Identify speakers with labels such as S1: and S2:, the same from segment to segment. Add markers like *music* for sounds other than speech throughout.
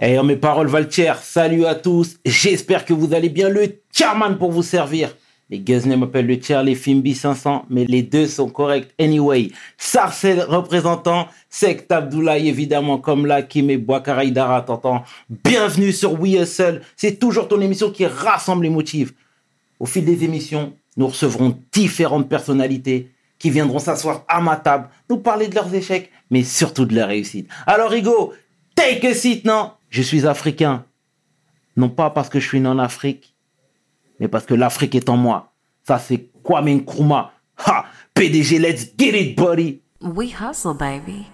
S1: Eh, mes paroles Valtier, salut à tous. J'espère que vous allez bien. Le chairman pour vous servir. Les Guzney m'appellent le tiers, les Fimbi 500, mais les deux sont corrects anyway. Sarcel représentant, Sect Abdoulaye évidemment, comme là, Kim et Boakaraïdara, t'entends. Bienvenue sur We Hustle. C'est toujours ton émission qui rassemble les motifs. Au fil des émissions, nous recevrons différentes personnalités qui viendront s'asseoir à ma table, nous parler de leurs échecs, mais surtout de leurs réussites. Alors, Rigo, take a seat, non? Je suis africain. Non pas parce que je suis né en Afrique, mais parce que l'Afrique est en moi. Ça, c'est Kwame Nkrumah. Ha! PDG, let's get it, buddy!
S2: We hustle, baby.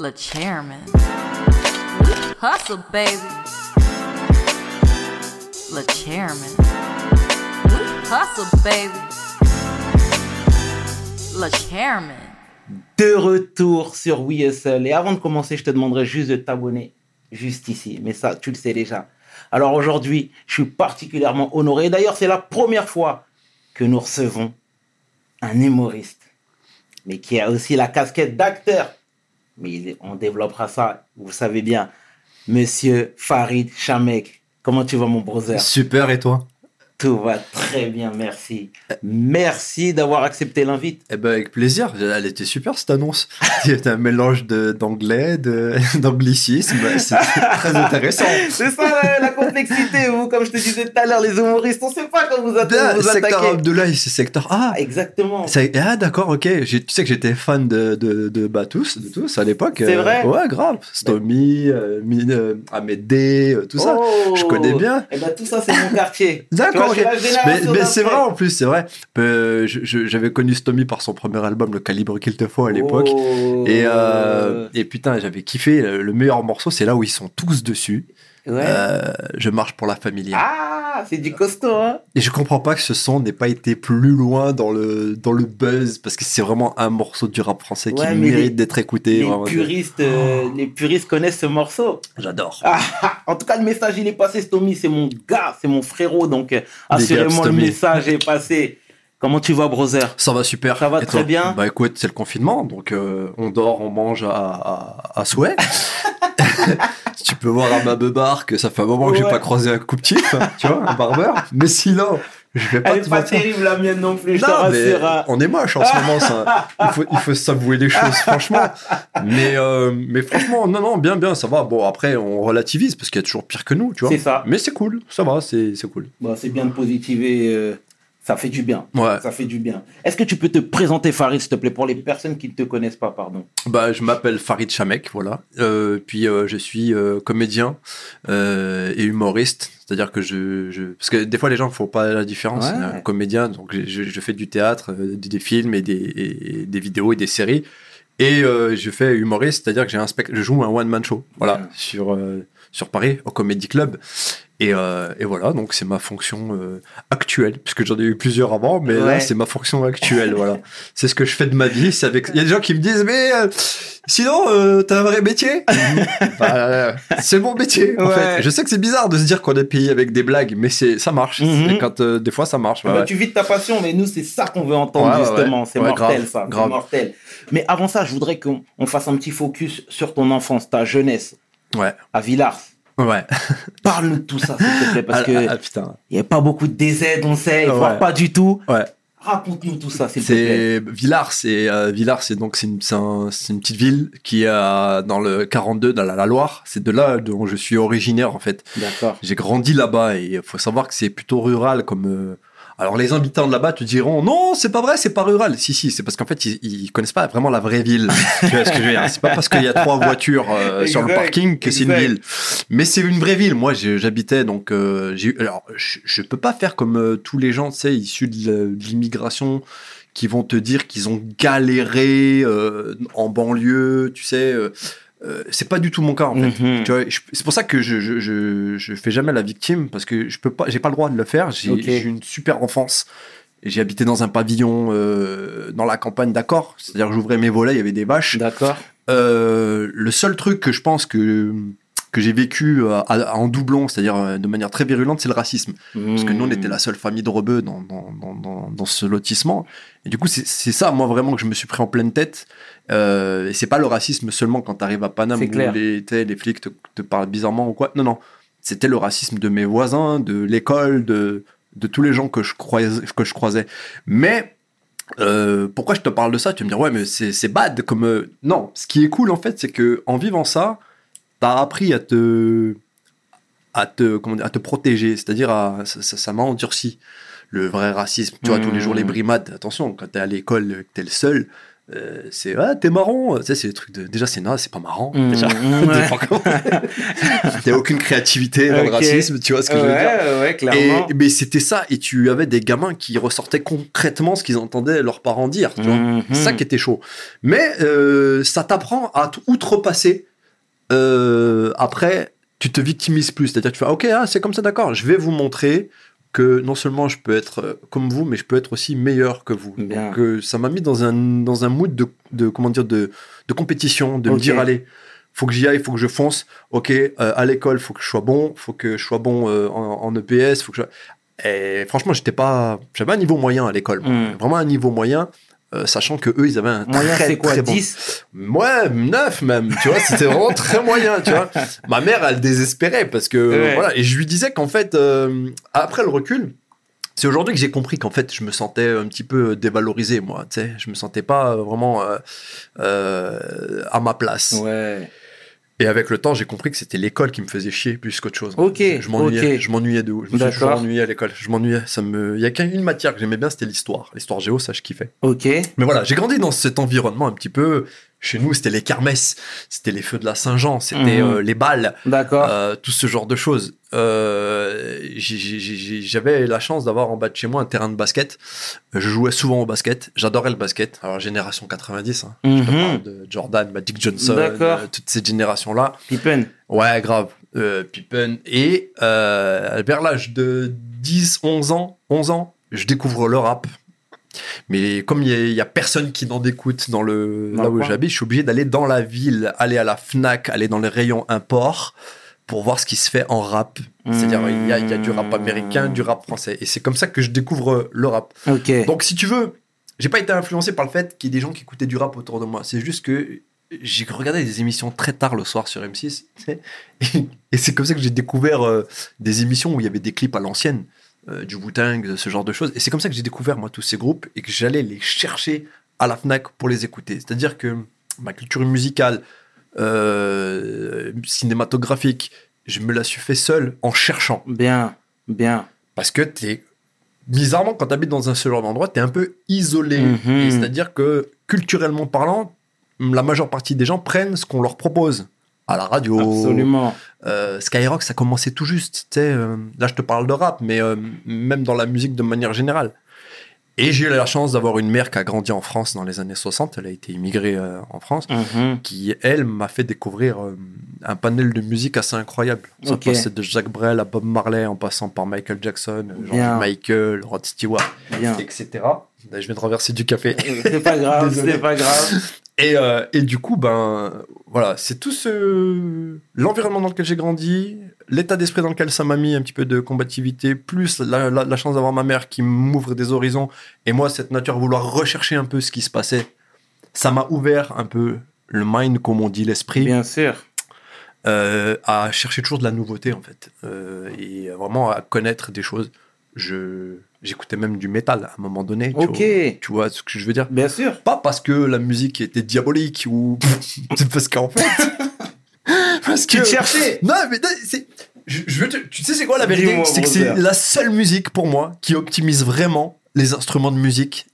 S2: Le chairman. Hustle, baby. Le chairman. Hustle, baby. Le chairman.
S1: De retour sur We Hustle. Et avant de commencer, je te demanderai juste de t'abonner juste ici. Mais ça, tu le sais déjà. Alors aujourd'hui, je suis particulièrement honoré. D'ailleurs, c'est la première fois que nous recevons un humoriste, mais qui a aussi la casquette d'acteur. Mais on développera ça, vous savez bien. Monsieur Farid Chamek. Comment tu vas, mon brother?
S3: Super, et toi?
S1: Tout va très bien, merci. Merci d'avoir accepté l'invite.
S3: Eh ben avec plaisir, elle était super cette annonce. *laughs* C'était un mélange d'anglais, *laughs* d'anglicisme, c'est *laughs* très intéressant.
S1: C'est ça la, la complexité, vous, comme je te disais tout à l'heure, les humoristes, on sait pas quand vous, atta-
S3: Ah,
S1: vous
S3: secteur
S1: attaquez.
S3: Abdoulaye, c'est secteur A.
S1: Ah, exactement.
S3: Ah d'accord, ok. Tu sais que j'étais fan de, de, de bah, tous, de tous à l'époque.
S1: C'est
S3: Euh,
S1: vrai
S3: Ouais, grave. Stomy, euh, Mine- euh, Ahmed D, euh, tout ça.
S1: Oh.
S3: Je connais bien.
S1: Et ben tout ça, c'est mon quartier.
S3: D'accord, Mais, c'est vrai en plus, c'est vrai. Euh, J'avais connu Stomy par son premier album, Le Calibre qu'il te faut à l'époque.
S1: Oh.
S3: Et, euh, et putain, j'avais kiffé. Le le meilleur morceau, c'est là où ils sont tous dessus.
S1: Ouais.
S3: Euh, je marche pour la famille.
S1: Ah, c'est du costaud, hein.
S3: Et je comprends pas que ce son n'ait pas été plus loin dans le, dans le buzz, parce que c'est vraiment un morceau du rap français qui
S1: Ouais,
S3: mérite d'être écouté.
S1: Les
S3: vraiment.
S1: puristes, euh, les puristes connaissent ce morceau.
S3: J'adore.
S1: Ah, ah, en tout cas, le message, il est passé, Stomy. C'est mon gars, c'est mon frérot. Donc, euh, assurément, le message est passé. Comment tu vas, brother?
S3: Ça va super.
S1: Ça va
S3: Et
S1: très
S3: toi?
S1: bien.
S3: Bah écoute, c'est le confinement, donc euh, on dort, on mange à, à, à souhait. *laughs* *laughs* tu peux voir à ma beubare que ça fait un moment que j'ai
S1: Ouais.
S3: pas croisé un coupe-tif, tu vois, un barbeur. Mais sinon, je vais pas
S1: Elle
S3: te
S1: est pas
S3: mentir.
S1: terrible, la mienne non plus, je te
S3: mais
S1: hein.
S3: on est moche en ce moment, ça. *laughs* Il faut, il faut s'avouer les choses, franchement. Mais, euh, mais franchement, non, non, bien, bien, ça va. Bon, après, on relativise parce qu'il y a toujours pire que nous, tu vois.
S1: C'est ça.
S3: Mais c'est cool, ça va, c'est c'est cool.
S1: Bon, c'est bien de positiver. euh, ça fait du bien.
S3: Ouais.
S1: Ça fait du bien. Est-ce que tu peux te présenter, Farid, s'il te plaît, pour les personnes qui ne te connaissent pas, pardon?
S3: Bah, je m'appelle Farid Chamek, voilà. Euh, puis euh, je suis euh, comédien et humoriste, c'est-à-dire que je, je, parce que des fois les gens ne font pas la différence.
S1: Ouais.
S3: Un comédien, donc je, fais du théâtre, des, films et des, et des vidéos et des séries. Et je fais humoriste, c'est-à-dire que j'ai un spect- je joue un one man show, voilà,
S1: Ouais.
S3: sur sur Paris au Comedy Club. Et, euh, et voilà, donc c'est ma fonction euh, actuelle, puisque j'en ai eu plusieurs avant, mais
S1: Ouais.
S3: là c'est ma fonction actuelle, voilà. *laughs* C'est ce que je fais de ma vie. C'est avec. Il y a des gens qui me disent, mais euh, sinon, t'as un vrai métier? *laughs* Bah, C'est mon métier. En fait, je sais que c'est bizarre de se dire qu'on est payé avec des blagues, mais c'est ça marche.
S1: Mhm.
S3: Quand des fois ça marche.
S1: Bah,
S3: ouais, ouais.
S1: Tu vis de ta passion, mais nous, c'est ça qu'on veut entendre, justement. C'est mortel,
S3: grave,
S1: ça. C'est mortel. Mais avant ça, je voudrais qu'on on fasse un petit focus sur ton enfance, ta jeunesse,
S3: Ouais.
S1: à Villars.
S3: Ouais. *laughs*
S1: Parle-nous de tout ça, s'il te plaît, parce
S3: Ah,
S1: que
S3: ah, putain.
S1: il n'y a pas beaucoup de DZ, on sait,
S3: Ouais.
S1: voire pas du tout.
S3: Ouais.
S1: Raconte-nous tout ça, s'il te plaît.
S3: C'est Villars, c'est euh, Villars, c'est donc c'est une, un- une petite ville qui est à- dans le 42 dans la, la Loire. C'est de là dont je suis originaire en fait.
S1: D'accord.
S3: J'ai grandi là-bas et il faut savoir que c'est plutôt rural comme. euh, Alors les habitants de là-bas te diront non, c'est pas vrai, c'est pas rural. Si si, c'est parce qu'en fait ils, ils connaissent pas vraiment la vraie ville. *laughs* tu vois ce que je veux dire? C'est pas parce qu'il y a trois voitures euh, sur le parking que c'est une ville. Mais c'est une vraie ville. Moi j'habitais donc euh, j'ai alors je, je peux pas faire comme euh, tous les gens, tu sais, issus de l'immigration qui vont te dire qu'ils ont galéré euh, en banlieue, tu sais. Euh, c'est pas du tout mon cas en fait.
S1: Mhm.
S3: C'est pour ça que je, je, je, je fais jamais la victime parce que je peux pas, j'ai pas le droit de le faire. J'ai
S1: Ok.
S3: j'ai eu une super enfance. Et J'ai habité dans un pavillon euh, dans la campagne, d'accord. C'est-à-dire que j'ouvrais mes volets, il y avait des vaches.
S1: D'accord.
S3: Euh, le seul truc que je pense que que j'ai vécu euh, à- en doublon, c'est-à-dire euh, de manière très virulente, c'est le racisme. Parce que nous, on était la seule famille de rebeux dans, dans, dans, ce lotissement. Et du coup, c'est ça, moi, vraiment, que je me suis pris en pleine tête. Euh, et c'est pas le racisme seulement quand t'arrives à Paname où les, les flics te, te parlent bizarrement ou quoi. Non, non. C'était le racisme de mes voisins, de l'école, de, de tous les gens que je croisais. Que je croisais. Mais euh, pourquoi je te parle de ça? Tu vas me dire, ouais, mais c'est c'est bad. Comme, euh, Non, ce qui est cool, en fait, c'est que en vivant ça, t'as appris à te à te, comment dire, à te protéger, c'est-à-dire à, ça ça- ça m'a endurci. Le vrai racisme, tu vois, tous les jours les
S1: Mmh.
S3: brimades, attention, quand t'es à l'école, t'es le seul, euh, c'est ah, t'es marrant, sais, c'est des trucs de. Déjà, c'est non, c'est pas marrant.
S1: Mmh,
S3: Déjà, *laughs* pas con. T'as aucune créativité dans le racisme, tu vois ce que je veux dire.
S1: ouais, clairement.
S3: Et, mais c'était ça, et tu avais des gamins qui ressortaient concrètement ce qu'ils entendaient leurs parents dire, tu vois. C'est ça qui était chaud. Mais euh, ça t'apprend à outrepasser. Euh, après, tu te victimises plus. C'est-à-dire, tu fais, ok, ah, c'est comme ça, d'accord. Je vais vous montrer que non seulement je peux être euh, comme vous, mais je peux être aussi meilleur que vous.
S1: Bien.
S3: Donc, euh, ça m'a mis dans un, dans un mood de, de, comment dire, de, de compétition, de me dire, allez, faut que j'y aille, faut que je fonce. Ok, euh, à l'école, faut que je sois bon, faut que je sois bon euh, en, en EPS, faut que je... Et franchement, j'étais pas, j'avais un niveau moyen à l'école, moi.
S1: Mm.
S3: vraiment un niveau moyen, euh, sachant que eux, ils avaient un
S1: Moyen,
S3: très,
S1: c'est quoi
S3: très bon-
S1: 10
S3: Ouais, 9 même, tu vois, c'était vraiment très moyen, tu vois. *laughs* Ma mère, elle désespérait parce que,
S1: Ouais.
S3: voilà, et je lui disais qu'en fait, euh, après le recul, c'est aujourd'hui que j'ai compris qu'en fait, je me sentais un petit peu dévalorisé, moi, tu sais, je me sentais pas vraiment euh, euh, à ma place.
S1: Ouais.
S3: Et avec le temps, j'ai compris que c'était l'école qui me faisait chier plus qu'autre chose.
S1: Ok,
S3: Je m'ennuyais,
S1: ok.
S3: je m'ennuyais de ouf. Je me suis ennuyé à l'école. Je m'ennuyais. Ça me, il y a qu'une matière que j'aimais bien, c'était l'histoire. L'histoire géo, ça je kiffais.
S1: Ok.
S3: Mais voilà, j'ai grandi dans cet environnement un petit peu. Chez nous, c'était les kermesses, c'était les feux de la Saint-Jean, c'était
S1: Mhm.
S3: euh, les balles, euh, tout ce genre de choses. Euh, J'avais la chance d'avoir en bas de chez moi un terrain de basket. Je jouais souvent au basket. J'adorais le basket. Alors, génération 90, hein. je te
S1: Mhm.
S3: parle de Jordan, Magic Johnson,
S1: D'accord.
S3: euh, toute cette génération-là.
S1: Pippen.
S3: Ouais, grave. Pippen. Et vers l'âge de 10, 11 ans, 11 ans, je découvre le rap. Mais comme il y, a- personne qui n'en écoute dans le
S1: Dans
S3: là où j'habite, je suis obligé d'aller dans la ville, aller à la Fnac, aller dans les rayons import pour voir ce qui se fait en rap. C'est-à-dire il y, a, il y a du rap américain, du rap français. Et c'est comme ça que je découvre le rap. Donc, si tu veux, j'ai pas été influencé par le fait qu'il y ait des gens qui écoutaient du rap autour de moi. C'est juste que j'ai regardé des émissions très tard le soir sur M6. tu sais. *laughs* Et, et c'est comme ça que j'ai découvert euh, des émissions où il y avait des clips à l'ancienne, euh, du Wu-Tang, ce genre de choses. Et c'est comme ça que j'ai découvert, moi, tous ces groupes et que j'allais les chercher à la Fnac pour les écouter. C'est-à-dire que ma culture musicale, euh, cinématographique, je me la suis fait seul en cherchant.
S1: Bien. Bien.
S3: Parce que t'es bizarrement quand tu habites dans un seul endroit, tu es un peu isolé.
S1: Mhm.
S3: C'est-à-dire que culturellement parlant, la majeure partie des gens prennent ce qu'on leur propose à la radio.
S1: Absolument.
S3: Euh, Skyrock, ça commençait tout juste. euh, là, je te parle de rap, mais euh, même dans la musique de manière générale. Et j'ai eu la chance d'avoir une mère qui a grandi en France dans les années 60. Elle a été immigrée en France
S1: Mhm.
S3: qui, elle, m'a fait découvrir un panel de musique assez incroyable. Ça
S1: Ok.
S3: passait de Jacques Brel à Bob Marley, en passant par Michael Jackson, George. Michael, Rod Stewart,
S1: Bien.
S3: etc. Là, je viens de renverser du café.
S1: C'est pas grave, *laughs* c'est pas grave.
S3: Et, euh, et du coup, ben voilà, c'est tout ce l'environnement dans lequel j'ai grandi, l'état d'esprit dans lequel ça m'a mis un petit peu de combativité, plus la, la- la chance d'avoir ma mère qui m'ouvre des horizons, et moi cette nature à vouloir rechercher un peu ce qui se passait, ça m'a ouvert un peu le mind, comme on dit, l'esprit,
S1: Bien sûr.
S3: euh, à chercher toujours de la nouveauté en fait, euh, et vraiment à connaître des choses. Je j'écoutais même du métal à un moment donné. tu vois. tu vois ce que je veux dire?
S1: Bien sûr.
S3: pas parce que la musique était diabolique ou *laughs* c'est parce qu'en fait *laughs* parce
S1: Tu
S3: que
S1: te cherchais.
S3: non mais c'est je, je veux te- tu sais c'est quoi la vérité? C'est que c'est la seule musique pour moi qui optimise vraiment les instruments de musique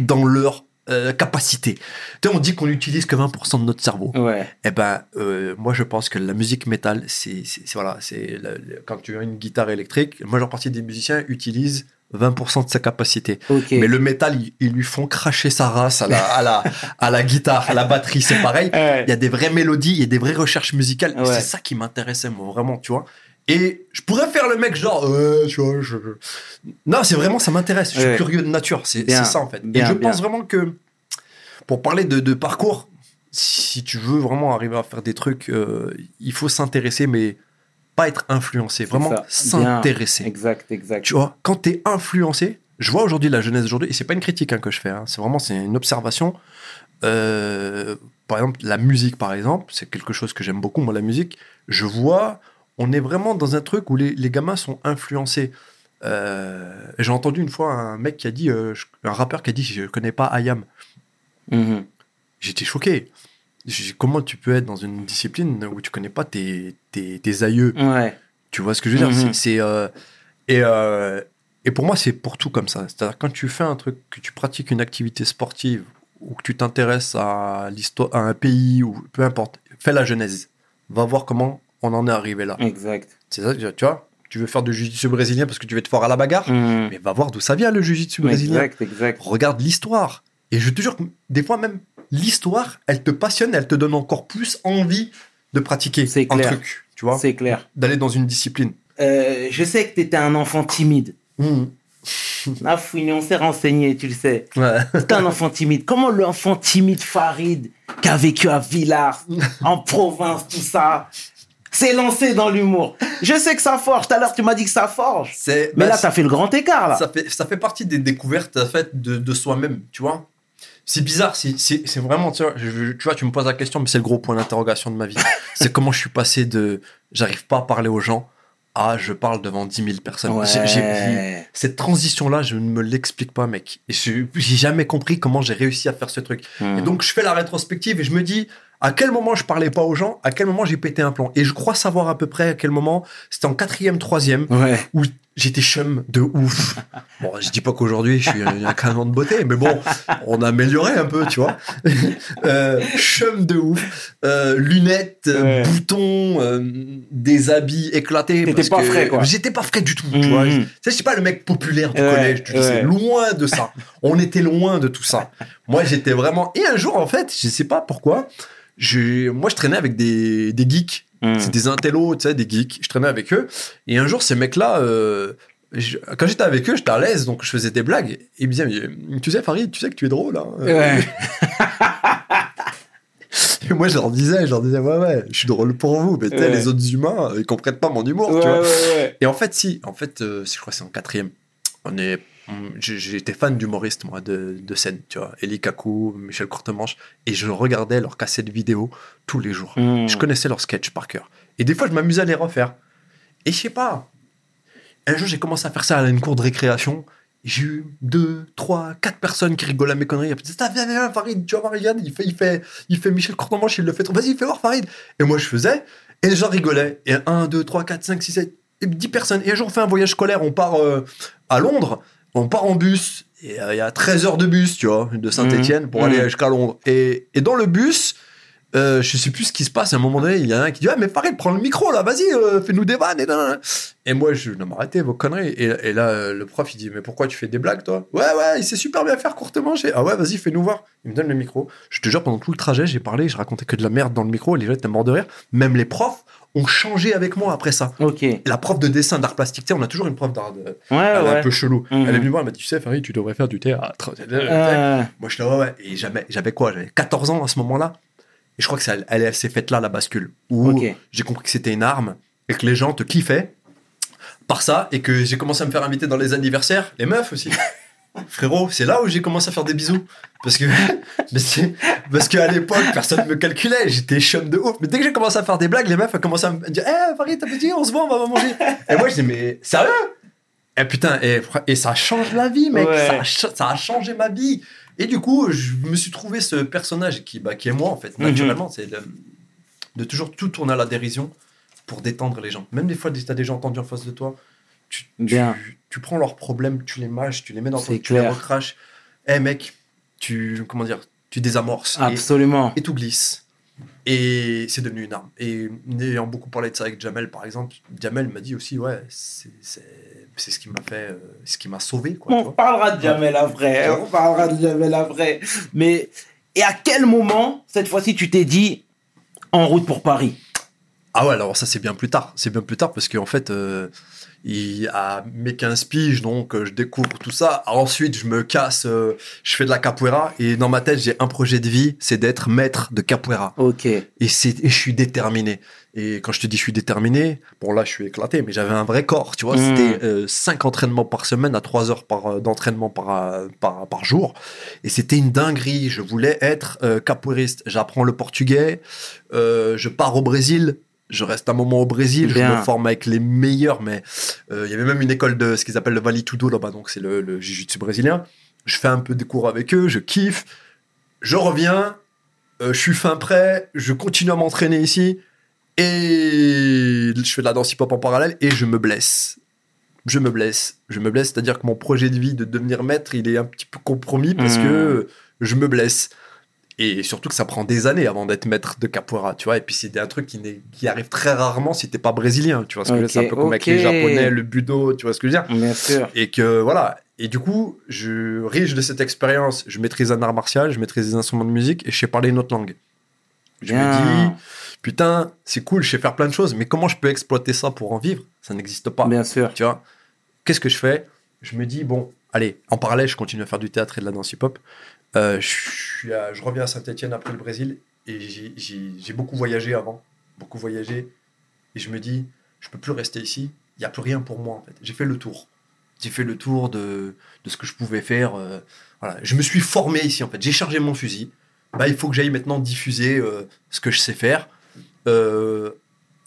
S3: dans leur euh, capacité. Tu on dit qu'on n'utilise que 20% de notre cerveau.
S1: Ouais.
S3: Eh ben, euh, moi, je pense que la musique métal, c'est, voilà, c'est quand tu as une guitare électrique, la majeure partie des musiciens utilisent 20% de sa capacité. Mais le métal, ils, ils lui font cracher sa race à la, à la, à la guitare, à la batterie, c'est pareil.
S1: Ouais.
S3: Il y a des vraies mélodies, il y a des vraies recherches musicales.
S1: Ouais.
S3: C'est ça qui m'intéressait, moi, vraiment, tu vois. Et je pourrais faire le mec genre, euh, tu vois, je... Non, c'est vraiment, ça m'intéresse. Je suis
S1: Ouais.
S3: curieux de nature, c'est ça, en fait.
S1: bien,
S3: Et je
S1: bien.
S3: pense vraiment que, pour parler de, de parcours, si si tu veux vraiment arriver à faire des trucs, euh, il faut s'intéresser, mais pas être influencé. Vraiment s'intéresser.
S1: Exact, exact.
S3: Tu vois, quand tu es influencé, je vois aujourd'hui la jeunesse d'aujourd'hui, et c'est pas une critique hein, que je fais, hein, c'est vraiment c'est une observation. Euh, par exemple, la musique, par exemple, c'est quelque chose que j'aime beaucoup, moi, la musique. Je vois, on est vraiment dans un truc où les, les gamins sont influencés. Euh, J'ai entendu une fois un mec qui a dit, euh, un rappeur qui a dit, je connais pas Ayam.
S1: Mhm.
S3: J'étais choqué. Comment tu peux être dans une discipline où tu connais pas tes, tes, tes aïeux?
S1: Ouais.
S3: tu vois ce que je veux dire?
S1: Mhm.
S3: C'est- C'est euh, et euh, et pour moi c'est pour tout comme ça. C'est-à-dire quand tu fais un truc, que tu pratiques une activité sportive ou que tu t'intéresses à l'histoire, à un pays ou peu importe, fais la genèse. Va voir comment on en est arrivé là.
S1: Exact.
S3: C'est ça, tu vois? Tu veux faire du jiu-jitsu brésilien parce que tu veux être fort à la bagarre,
S1: Mhm.
S3: mais va voir d'où ça vient le jiu-jitsu brésilien.
S1: Exact, exact.
S3: Regarde l'histoire. Et je te jure que des fois même l'histoire, elle te passionne, elle te donne encore plus envie de pratiquer
S1: C'est
S3: un
S1: clair.
S3: truc, tu vois,
S1: C'est clair.
S3: d'aller dans une discipline.
S1: Euh, je sais que tu étais un enfant timide.
S3: Mhm. *laughs*
S1: Ah, fouiné, on s'est renseigné, tu le sais.
S3: Ouais.
S1: C'était un enfant timide. Comment l'enfant timide Farid, qui a vécu à Villars, *laughs* en province, tout ça, s'est lancé dans l'humour Je sais que ça forge. Tout à l'heure, tu m'as dit que ça forge.
S3: C'est,
S1: Mais
S3: bah,
S1: là, as fait le grand écart, là.
S3: ça fait, ça fait partie des découvertes en fait, de, de soi-même, tu vois. C'est bizarre, c'est, vraiment, tu vois, je- tu vois, tu me poses la question, mais c'est le gros point d'interrogation de ma vie. *laughs* c'est comment je suis passé de j'arrive pas à parler aux gens à je parle devant 10 000 personnes.
S1: Ouais.
S3: Cette transition-là, je ne me l'explique pas, mec. Et je- j'ai jamais compris comment j'ai réussi à faire ce truc.
S1: Hmm.
S3: Et donc, je fais la rétrospective et je me dis à quel moment je parlais pas aux gens, à quel moment j'ai pété un plomb? Et je crois savoir à peu près à quel moment, c'était en quatrième, troisième,
S1: Ouais.
S3: où j'étais chum de ouf. *laughs* Bon, je dis pas qu'aujourd'hui je suis un, canon de beauté, mais bon, on a amélioré un peu, tu vois. *laughs* Euh, chum de ouf, euh, lunettes, euh,
S1: Ouais.
S3: boutons, euh, des habits éclatés.
S1: T'étais pas
S3: que
S1: frais, quoi.
S3: J'étais pas frais du tout, tu vois. Sais, je suis pas le mec populaire du
S1: Ouais,
S3: collège, tu
S1: ouais.
S3: sais, loin de ça. On était loin de tout ça. Moi, j'étais vraiment. Et un jour, en fait, je sais pas pourquoi, je... moi, je traînais avec des, des geeks.
S1: Hmm.
S3: C'est des intellos, tu sais, des geeks. Je traînais avec eux. Et un jour, ces mecs-là, euh, je- quand j'étais avec eux, j'étais à l'aise, donc je faisais des blagues. Et ils me disaient, mais, tu sais, Farid, tu sais que tu es drôle. Hein
S1: Ouais. *laughs*
S3: Et moi, je leur disais, je leur disais, ouais, ouais, je suis drôle pour vous. Mais
S1: Ouais.
S3: les autres humains, ils comprennent pas mon humour,
S1: Ouais,
S3: tu vois.
S1: ouais, ouais.
S3: Et en fait, si, en fait, euh, je crois que c'est en quatrième. On est, j'étais fan d'humoristes, moi, de, de scène, tu vois. Eli Kaku, Michel Courtemanche. Et je regardais leurs cassettes vidéo tous les jours.
S1: Hmm.
S3: Je connaissais leurs sketchs par cœur. Et des fois, je m'amusais à les refaire. Et je sais pas. Un jour, j'ai commencé à faire ça à une cour de récréation. J'ai eu deux, trois, quatre personnes qui rigolaient à mes conneries. Après, viens, viens, viens, Farid, tu vas voir, il fait, il fait, il fait Michel Courtemanche, il le fait trop. Vas-y, fais voir, Farid. Et moi, je faisais. Et les gens rigolaient. Et un, deux, trois, quatre, cinq, six, sept, dix personnes. Et un jour, on fait un voyage scolaire. On part euh, à Londres. On part en bus. Et euh, il y a 13 heures de bus, tu vois, de Saint-Etienne pour
S1: Mhm.
S3: aller jusqu'à Londres. Et, et dans le bus, euh, je sais plus ce qui se passe. À un moment donné, il y a un qui dit Ah, mais Farid, prends le micro là, vas-y, euh, fais-nous des vannes. Et, et moi, je non, mais arrêtez vos conneries. Et, et là, le prof, il dit Mais pourquoi tu fais des blagues, toi? Ouais, ouais, il sait super bien faire courtement. J'ai Ah, ouais, vas-y, fais-nous voir. Il me donne le micro. Je te jure, pendant tout le trajet, j'ai parlé, je racontais que de la merde dans le micro. Et les gens étaient morts de rire. Même les profs ont changé avec moi après ça.
S1: Ok.
S3: La prof de dessin d'art plastique, on a toujours une prof d'art.
S1: ouais.
S3: Un peu chelou.
S1: Mhm.
S3: Elle est venue voir, elle m'a dit Tu sais, Farid, tu devrais faire du théâtre.
S1: Euh,
S3: Moi, je ouais, ouais. Et j'avais, quoi? J'avais 14 ans à ce moment-là. Et je crois que ça, elle, elle s'est faite là, la bascule. Où j'ai compris que c'était une arme et que les gens te kiffaient par ça. Et que j'ai commencé à me faire inviter dans les anniversaires. Les meufs aussi. *laughs* Frérot, c'est là où j'ai commencé à faire des bisous. Parce que, *laughs* parce que, parce qu'à l'époque, personne ne me calculait. J'étais chum de ouf. Mais dès que j'ai commencé à faire des blagues, les meufs ont commencé à me dire Eh, Farid, t'as petit, on se voit, on va manger. Et moi, je dis Mais sérieux? Et putain, et, et ça change la vie, mec.
S1: Ouais.
S3: Ça a changé ma vie. Et du coup, je me suis trouvé ce personnage qui, bah, qui est moi, en fait,
S1: Mhm.
S3: naturellement. C'est de, de toujours tout tourner à la dérision pour détendre les gens. Même des fois, tu as des gens tendus en face de toi, tu, tu,
S1: Bien.
S3: tu prends leurs problèmes, tu les mâches, tu les mets dans ton tu les recraches. Eh mec, tu, comment dire, tu désamorces.
S1: Absolument.
S3: et tout glisse. Et c'est devenu une arme. Et ayant beaucoup parlé de ça avec Jamel, par exemple, Jamel m'a dit aussi, ouais, c'est c'est- c'est ce qui m'a fait, euh, ce qui m'a sauvé, quoi.
S1: On parlera de Jamel après. On parlera de Jamel après. Mais, et à quel moment, cette fois-ci, tu t'es dit en route pour Paris?
S3: Ah ouais, alors ça c'est bien plus tard. C'est bien plus tard parce qu'en fait, euh, il à mes 15 piges, donc euh, je découvre tout ça. Ensuite, je me casse, euh, je fais de la capoeira et dans ma tête, j'ai un projet de vie, c'est d'être maître de capoeira.
S1: Ok.
S3: Et, et je suis déterminé. Et quand je te dis je suis déterminé, bon là je suis éclaté, mais j'avais un vrai corps, tu vois.
S1: Mm.
S3: C'était 5 entraînements par semaine à 3 heures par, euh, d'entraînement par, euh, par, par jour. Et c'était une dinguerie. Je voulais être euh, capoeiriste. J'apprends le portugais, euh, je pars au Brésil. Je reste un moment au Brésil, je me forme avec les meilleurs, mais euh, il y avait même une école de ce qu'ils appellent le Vale Tudo là-bas, donc c'est le, le jiu-jitsu brésilien. Je fais un peu des cours avec eux, je kiffe. Je reviens, euh, je suis fin prêt, je continue à m'entraîner ici et je fais de la danse hip-hop en parallèle et je me blesse. Je me blesse. Je me blesse, c'est-à-dire que mon projet de vie de devenir maître, il est un petit peu compromis parce
S1: Mhm.
S3: que je me blesse. Et surtout que ça prend des années avant d'être maître de capoeira, tu vois. Et puis c'est un truc qui, arrive très rarement si t'es pas brésilien, tu vois que. C'est un peu comme avec les japonais, le budo, tu vois ce que je veux dire.
S1: Bien sûr.
S3: Et que voilà. Et du coup, je riche de cette expérience, je maîtrise un art martial, je maîtrise des instruments de musique et je sais parler une autre langue. Je me
S1: Bien.
S3: dis, putain, c'est cool, je sais faire plein de choses, mais comment je peux exploiter ça pour en vivre? Ça n'existe pas.
S1: Bien sûr.
S3: Tu vois? Qu'est-ce que je fais? Je me dis, bon, allez, en parallèle, je continue à faire du théâtre et de la danse hip-hop. Euh, je, reviens à Saint-Etienne après le Brésil et j'ai- beaucoup voyagé avant, beaucoup voyagé. Et je me dis, je peux plus rester ici, il n'y a plus rien pour moi en fait. J'ai fait le tour. J'ai fait le tour de, ce que je pouvais faire. euh. Je me suis formé ici en fait. J'ai chargé mon fusil. Bah, il faut que j'aille maintenant diffuser euh, ce que je sais faire.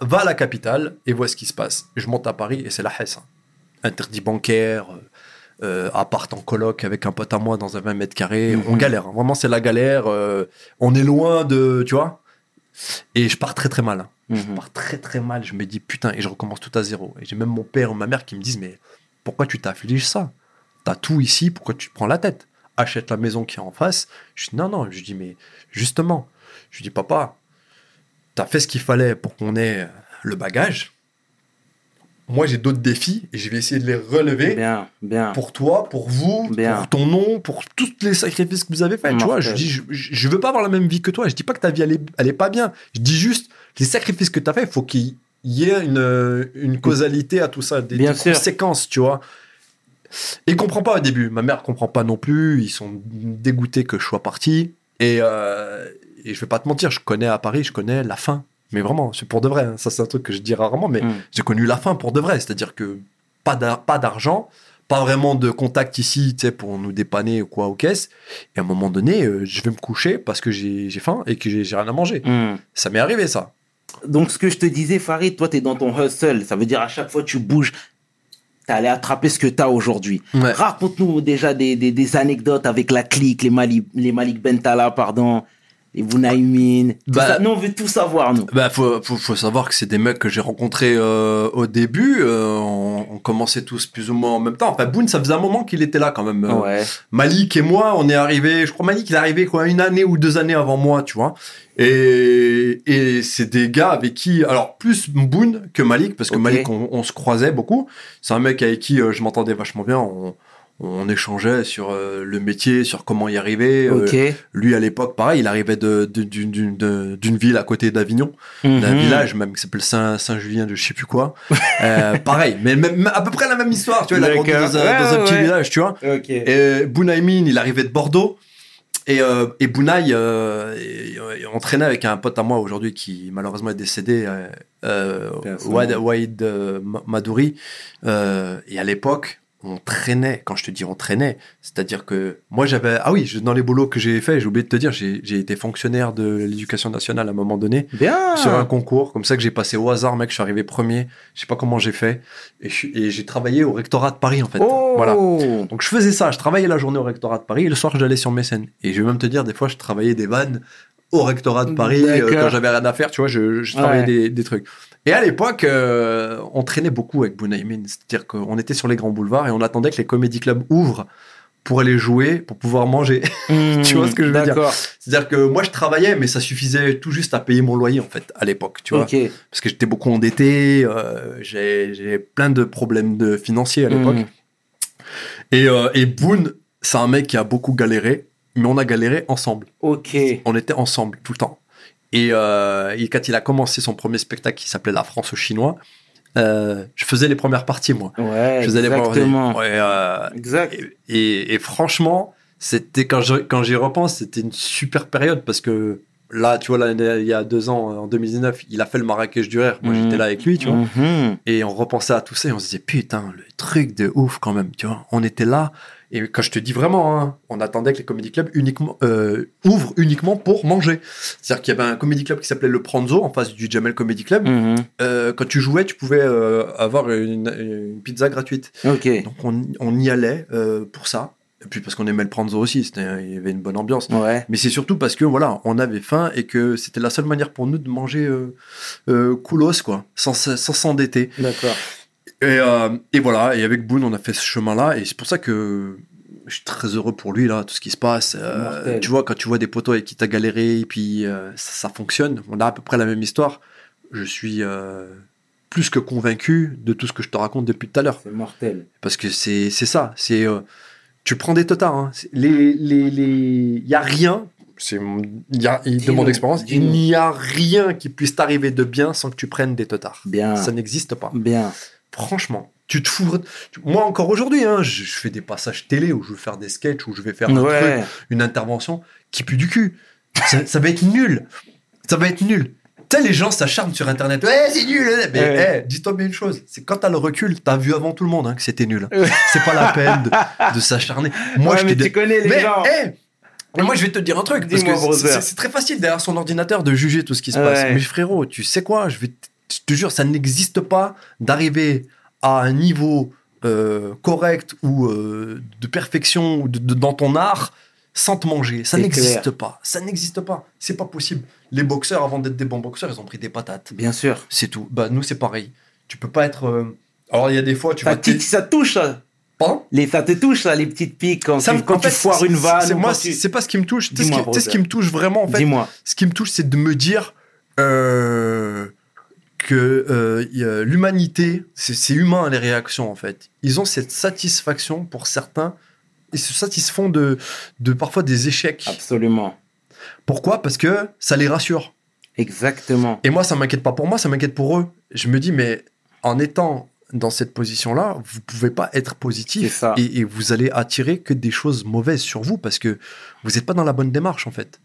S3: Va à la capitale et vois ce qui se passe. Je monte à Paris et c'est la Hesse. hein. Interdit bancaire, euh, euh, appart en coloc avec un pote à moi dans un 20 mètres carrés.
S1: Mhm.
S3: On galère. hein. Vraiment, c'est la galère. euh, on est loin de. Tu vois Et je pars très très mal. hein. Je
S1: Mhm.
S3: pars très très mal. Je me dis putain, et je recommence tout à zéro. Et j'ai même mon père ou ma mère qui me disent mais pourquoi tu t'affliges ça? T'as tout ici, pourquoi tu te prends la tête? Achète la maison qui est en face. Je dis non, non. Je dis mais justement, je dis papa, t'as fait ce qu'il fallait pour qu'on ait le bagage. Moi j'ai d'autres défis et je vais essayer de les relever
S1: Bien, bien.
S3: pour toi, pour vous,
S1: Bien.
S3: pour ton nom, pour tous les sacrifices que vous avez faits. Tu vois, je dis, je, veux pas avoir la même vie que toi. Je dis pas que ta vie elle est, elle est pas bien. Je dis juste les sacrifices que tu as fait, il faut qu'il y ait une, une causalité à tout ça, des,
S1: Bien
S3: des
S1: sûr.
S3: conséquences, tu vois. Et ils comprend pas au début. Ma mère comprend pas non plus. Ils sont dégoûtés que je sois parti. Et, euh, et je vais pas te mentir, je connais à Paris, je connais la fin. Mais vraiment, c'est pour de vrai. hein. Ça, c'est un truc que je dis rarement, mais
S1: Mm.
S3: j'ai connu la fin pour de vrai. C'est-à-dire que pas d'ar- pas d'argent, pas vraiment de contact ici, tu sais, pour nous dépanner ou quoi aux caisses. Et à un moment donné, euh, je vais me coucher parce que j'ai j'ai faim et que j'ai rien à manger.
S1: Mhm.
S3: Ça m'est arrivé, ça.
S1: Donc, ce que je te disais, Farid, toi, tu es dans ton hustle. Ça veut dire à chaque fois tu bouges, tu allé attraper ce que tu as aujourd'hui.
S3: Ouais.
S1: Raconte-nous déjà des, des, des anecdotes avec la clique, les, Mali, les Malik Bentala, pardon, les Vounaïmin. tout
S3: Bah-
S1: ça. Nous, on veut tout savoir, nous.
S3: Bah, faut, faut, faut savoir que c'est des mecs que j'ai rencontrés euh, au début. euh, on, on commençait tous plus ou moins en même temps. Enfin, Boone, ça faisait un moment qu'il était là quand même. Euh. Malik et moi, on est arrivé, je crois Malik, il est arrivé quoi, une année ou deux années avant moi, tu vois. Et, et c'est des gars avec qui, alors plus Boone que Malik, parce que. Malik, on, on se croisait beaucoup. C'est un mec avec qui je m'entendais vachement bien. On, on échangeait sur euh, le métier, sur comment y arriver. Euh, lui, à l'époque, pareil, il arrivait de- de- d'une de- ville à côté d'Avignon d'un
S1: Mhm.
S3: village même qui s'appelle Saint Saint-Julien de je sais plus quoi. *laughs* Euh, pareil, mais même, à peu près la même histoire, tu vois, il a grandi dans un,
S1: Ouais,
S3: dans un
S1: ouais,
S3: petit village, tu vois.
S1: Ok.
S3: Et Bounaïmin, il arrivait de Bordeaux. Et, et Bounaï euh, et- et on traînait avec un pote à moi aujourd'hui qui malheureusement est décédé,
S1: Personne.
S3: Wad- Waïd Ma- Madouri. Et à l'époque, on traînait. Quand je te dis on traînait, c'est-à-dire que moi j'avais ah oui, je- dans les boulots que j'ai fait, j'ai oublié de te dire, j'ai été fonctionnaire de l'éducation nationale à un moment donné
S1: Bien.
S3: sur un concours, comme ça que j'ai passé au hasard, mec, je suis arrivé premier, je sais pas comment j'ai fait, et j'ai travaillé au rectorat de Paris en fait.
S1: Oh.
S3: Voilà. Donc je faisais ça, je travaillais la journée au rectorat de Paris, et le soir j'allais sur Mécène. Et je vais même te dire, des fois je travaillais des vannes au rectorat de Paris, euh, quand j'avais rien à faire, tu vois, je, je travaillais
S1: Ouais.
S3: des, des trucs. Et à l'époque, euh, on traînait beaucoup avec Bounaïmin, c'est-à-dire qu'on était sur les grands boulevards et on attendait que les comédie clubs ouvrent pour aller jouer, pour pouvoir manger. *laughs*
S1: Mhm.
S3: Tu vois ce que je veux dire? C'est-à-dire que moi je travaillais, mais ça suffisait tout juste à payer mon loyer en fait à l'époque, tu vois parce que j'étais beaucoup endetté, euh, j'ai plein de problèmes de financiers à l'époque.
S1: Mhm.
S3: Et, euh, et Boone, c'est un mec qui a beaucoup galéré, mais on a galéré ensemble.
S1: Ok.
S3: On était ensemble tout le temps. Et, euh, et quand il a commencé son premier spectacle qui s'appelait La France aux Chinois, euh, je faisais les premières parties, moi.
S1: Ouais,
S3: Je faisais les premières
S1: exactement.
S3: Ouais, euh,
S1: Exact.
S3: et, et- et franchement, c'était quand j'y repense, c'était une super période parce que là, tu vois, là, il y a deux ans, en 2019, il a fait le Marrakech du Rire. Moi, j'étais là avec lui, tu vois.
S1: Mhm.
S3: Et on repensait à tout ça et on se disait, putain, le truc de ouf quand même, tu vois. On était là. Et quand je te dis vraiment, hein, on attendait que les comédie clubs uniquement, euh, ouvrent uniquement pour manger. C'est-à-dire qu'il y avait un comédie club qui s'appelait le Pranzo en face du Jamel Comedy Club.
S1: Mhm.
S3: Euh, quand tu jouais, tu pouvais euh, avoir une, une pizza gratuite. Donc on, on y allait euh, pour ça. Et puis parce qu'on aimait le Pranzo aussi, il y avait une bonne ambiance.
S1: Ouais.
S3: Mais c'est surtout parce que voilà, on avait faim et que c'était la seule manière pour nous de manger euh, euh, coolos, quoi, sans s'endetter.
S1: D'accord.
S3: Et, euh, et voilà, et avec Boone, on a fait ce chemin-là, et c'est pour ça que je suis très heureux pour lui, là, tout ce qui se passe. Euh, tu vois, quand tu vois des potos avec qui t'as galéré, et puis euh, ça, ça fonctionne, on a à peu près la même histoire, je suis plus que convaincu de tout ce que je te raconte depuis tout à l'heure.
S1: C'est mortel.
S3: Parce que c'est c'est ça, c'est... tu prends des totards, hein. C'est- les... les, les... y a rien... C'est mon- y a, de mon expérience, il n'y a rien qui puisse t'arriver de bien sans que tu prennes des totards.
S1: Bien.
S3: Ça n'existe pas.
S1: Bien.
S3: Franchement, tu te fous. Moi, encore aujourd'hui, hein, je, je fais des passages télé où je vais faire des sketchs, où je vais faire un truc,
S1: Ouais.
S3: une intervention qui pue du cul. Ça, ça va être nul. Ça va être nul. Tu sais, les gens s'acharnent sur Internet. Ouais, c'est nul. Mais
S1: Ouais.
S3: hey, dis-toi bien une chose. C'est quand t'as le recul, t'as vu avant tout le monde hein, que c'était nul.
S1: Ouais.
S3: C'est pas la *laughs* peine de, de s'acharner. Moi, je
S1: mais
S3: te
S1: tu
S3: dis-
S1: connais les
S3: mais,
S1: gens.
S3: hey, mais moi, je vais te dire un truc. Parce
S1: Dis-moi,
S3: que c'est- très facile derrière son ordinateur de juger tout ce qui se passe. Mais frérot, tu sais quoi? Je vais je te jure, ça n'existe pas d'arriver à un niveau euh, correct ou euh, de perfection ou de- de- dans ton art sans te manger. Ça n'existe pas. Ça n'existe pas. C'est pas possible. Les boxeurs, avant d'être des bons boxeurs, ils ont pris des patates.
S1: Bien sûr.
S3: C'est tout. Bah, nous, c'est pareil. Tu peux pas être. euh, Alors, il y a des fois, tu
S1: Ça,
S3: vas.
S1: tic-
S3: t-
S1: ça touche, ça.
S3: Pardon?
S1: Les, ça te touche, ça, les petites piques quand,
S3: Ça
S1: tu, quand
S3: en
S1: tu
S3: fait,
S1: foires une vanne.
S3: Moi,
S1: tu-
S3: c'est pas ce qui me touche. Tu sais ce
S1: Dis-moi,
S3: qui- ce qui me touche vraiment, en fait?
S1: Dis-moi.
S3: ce qui me touche, c'est de me dire euh, que euh, l'humanité, c'est humain les réactions en fait. Ils ont cette satisfaction pour certains, ils se satisfont de, de parfois des échecs.
S1: Absolument.
S3: Pourquoi? Parce que ça les rassure.
S1: Exactement.
S3: Et moi, ça m'inquiète pas pour moi, ça m'inquiète pour eux. Je me dis, mais en étant dans cette position-là, vous pouvez pas être positif
S1: ça.
S3: et, et vous allez attirer que des choses mauvaises sur vous parce que vous n'êtes pas dans la bonne démarche en fait.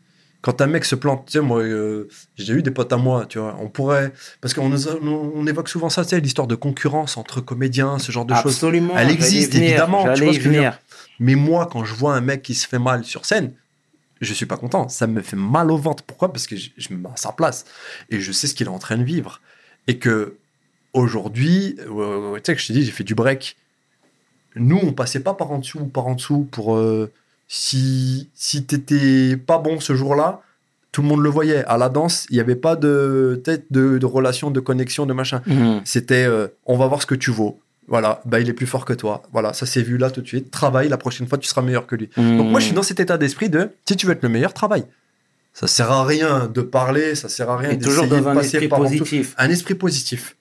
S3: Quand un mec se plante, tu sais, moi, euh, j'ai eu des potes à moi, tu vois, on pourrait, parce qu'on on, évoque souvent ça, tu sais, l'histoire de concurrence entre comédiens, ce genre de choses.
S1: Absolument.
S3: Elle existe,
S1: venir,
S3: évidemment, tu vois ce que je veux
S1: venir.
S3: Mais moi, quand je vois un mec qui se fait mal sur scène, je suis pas content. Ça me fait mal au ventre. Pourquoi? Parce que je, je me mets à sa place et je sais ce qu'il est en train de vivre. Et que aujourd'hui, euh, tu sais que je t'ai dit, j'ai fait du break. Nous, on passait pas par en dessous ou par en dessous pour euh, si si t'étais pas bon ce jour-là. Tout le monde le voyait. À la danse, il n'y avait pas de tête de, de relation, de connexion, de machin.
S1: Mhm.
S3: C'était euh, on va voir ce que tu vaux. Voilà, bah il est plus fort que toi. Voilà, ça s'est vu là tout de suite. Travaille, la prochaine fois tu seras meilleur que lui. Donc moi je suis dans cet état d'esprit de si tu veux être le meilleur, travaille. Ça sert à rien de parler, ça sert à rien
S1: toujours dans
S3: de
S1: un
S3: passer
S1: esprit
S3: par
S1: positif.
S3: Un esprit positif.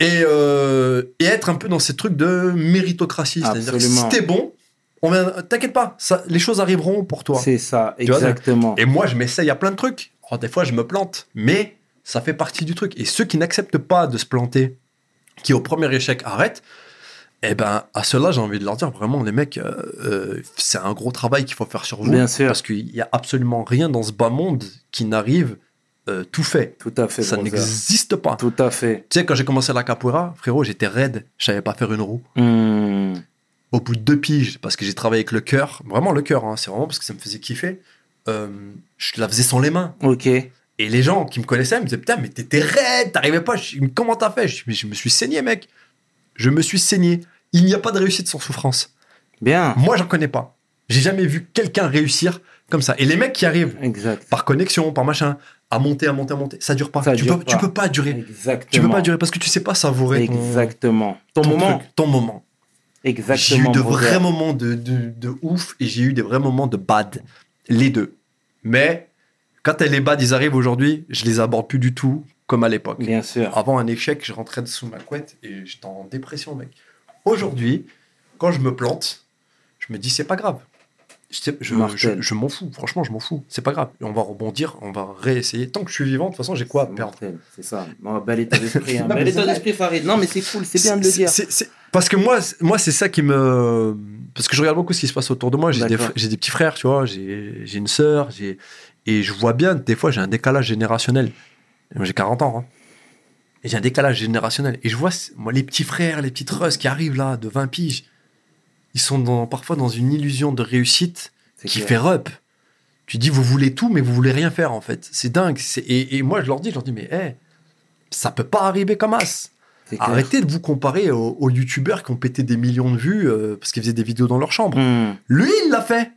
S3: Et, euh, et être un peu dans ces trucs de méritocratie. C'est-à-dire que si t'es bon, t'inquiète pas, ça, les choses arriveront pour toi.
S1: C'est ça, exactement.
S3: Et moi, je m'essaye à plein de trucs. Alors, des fois, je me plante, mais ça fait partie du truc. Et ceux qui n'acceptent pas de se planter, qui au premier échec arrêtent, eh ben, à ceux-là, j'ai envie de leur dire vraiment, les mecs, euh, euh, c'est un gros travail qu'il faut faire sur vous.
S1: Bien sûr.
S3: Parce qu'il n'y a absolument rien dans ce bas monde qui n'arrive euh, tout fait.
S1: Tout à fait.
S3: Ça n'existe pas.
S1: Tout à fait.
S3: Tu sais, quand j'ai commencé la capoeira, frérot, j'étais raide, je savais pas faire une roue.
S1: Hmm.
S3: Au bout de deux piges, parce que j'ai travaillé avec le cœur, vraiment le cœur, hein, c'est vraiment parce que ça me faisait kiffer, euh, je la faisais sans les mains.
S1: Ok.
S3: Et les gens qui me connaissaient me disaient Putain, mais t'étais raide, t'arrivais pas. Je Comment t'as fait? Je, me suis saigné, mec. Je me suis saigné. Il n'y a pas de réussite sans souffrance.
S1: Bien.
S3: Moi, j'en connais pas. J'ai jamais vu quelqu'un réussir comme ça. Et les mecs qui arrivent
S1: Exact.
S3: par connexion, par machin, à monter, à monter, à monter, ça dure pas.
S1: Ça
S3: tu,
S1: dure
S3: peux, tu
S1: pas.
S3: peux pas durer.
S1: Exactement.
S3: Tu peux pas durer parce que tu sais pas savourer ton,
S1: Exactement. Ton,
S3: ton
S1: moment.
S3: truc, ton moment. J'ai eu de
S1: brother.
S3: vrais moments de, de, de ouf et j'ai eu des vrais moments de bad. Les deux. Mais quand les bad, ils arrivent aujourd'hui, je les aborde plus du tout comme à l'époque.
S1: Bien sûr.
S3: Avant un échec, je rentrais sous ma couette et j'étais en dépression, mec. Aujourd'hui, quand je me plante, je me dis c'est pas grave. Je, sais- je,
S1: Mortel.
S3: je- je m'en fous, franchement, je m'en fous. C'est pas grave. On va rebondir, on va réessayer. Tant que je suis vivant, de toute façon, j'ai quoi à perdre
S1: C'est ça. Non, bel état d'esprit. hein. *laughs* Bel état d'esprit, Farid. Non, mais c'est cool, c'est bien de le dire.
S3: Parce que moi, c'est- moi c'est ça qui me. Parce que je regarde beaucoup ce qui se passe autour de moi. J'ai des, fr- des petits frères, tu vois. J'ai une sœur. j'ai- Et je vois bien, des fois, j'ai un décalage générationnel. Moi, J'ai 40 ans. hein. Et j'ai un décalage générationnel. Et je vois, moi, les petits frères, les petites russes qui arrivent là, de 20 piges, ils sont dans- parfois dans une illusion de réussite qui
S1: clair.
S3: fait rep. Tu dis, vous voulez tout, mais vous voulez rien faire, en fait. C'est dingue. Et, et moi, je leur dis, je leur dis, mais hé, ça peut pas arriver comme as. Arrêtez de vous comparer aux, aux youtubeurs qui ont pété des millions de vues euh, parce qu'ils faisaient des vidéos dans leur chambre.
S1: Hmm.
S3: Lui, il l'a fait.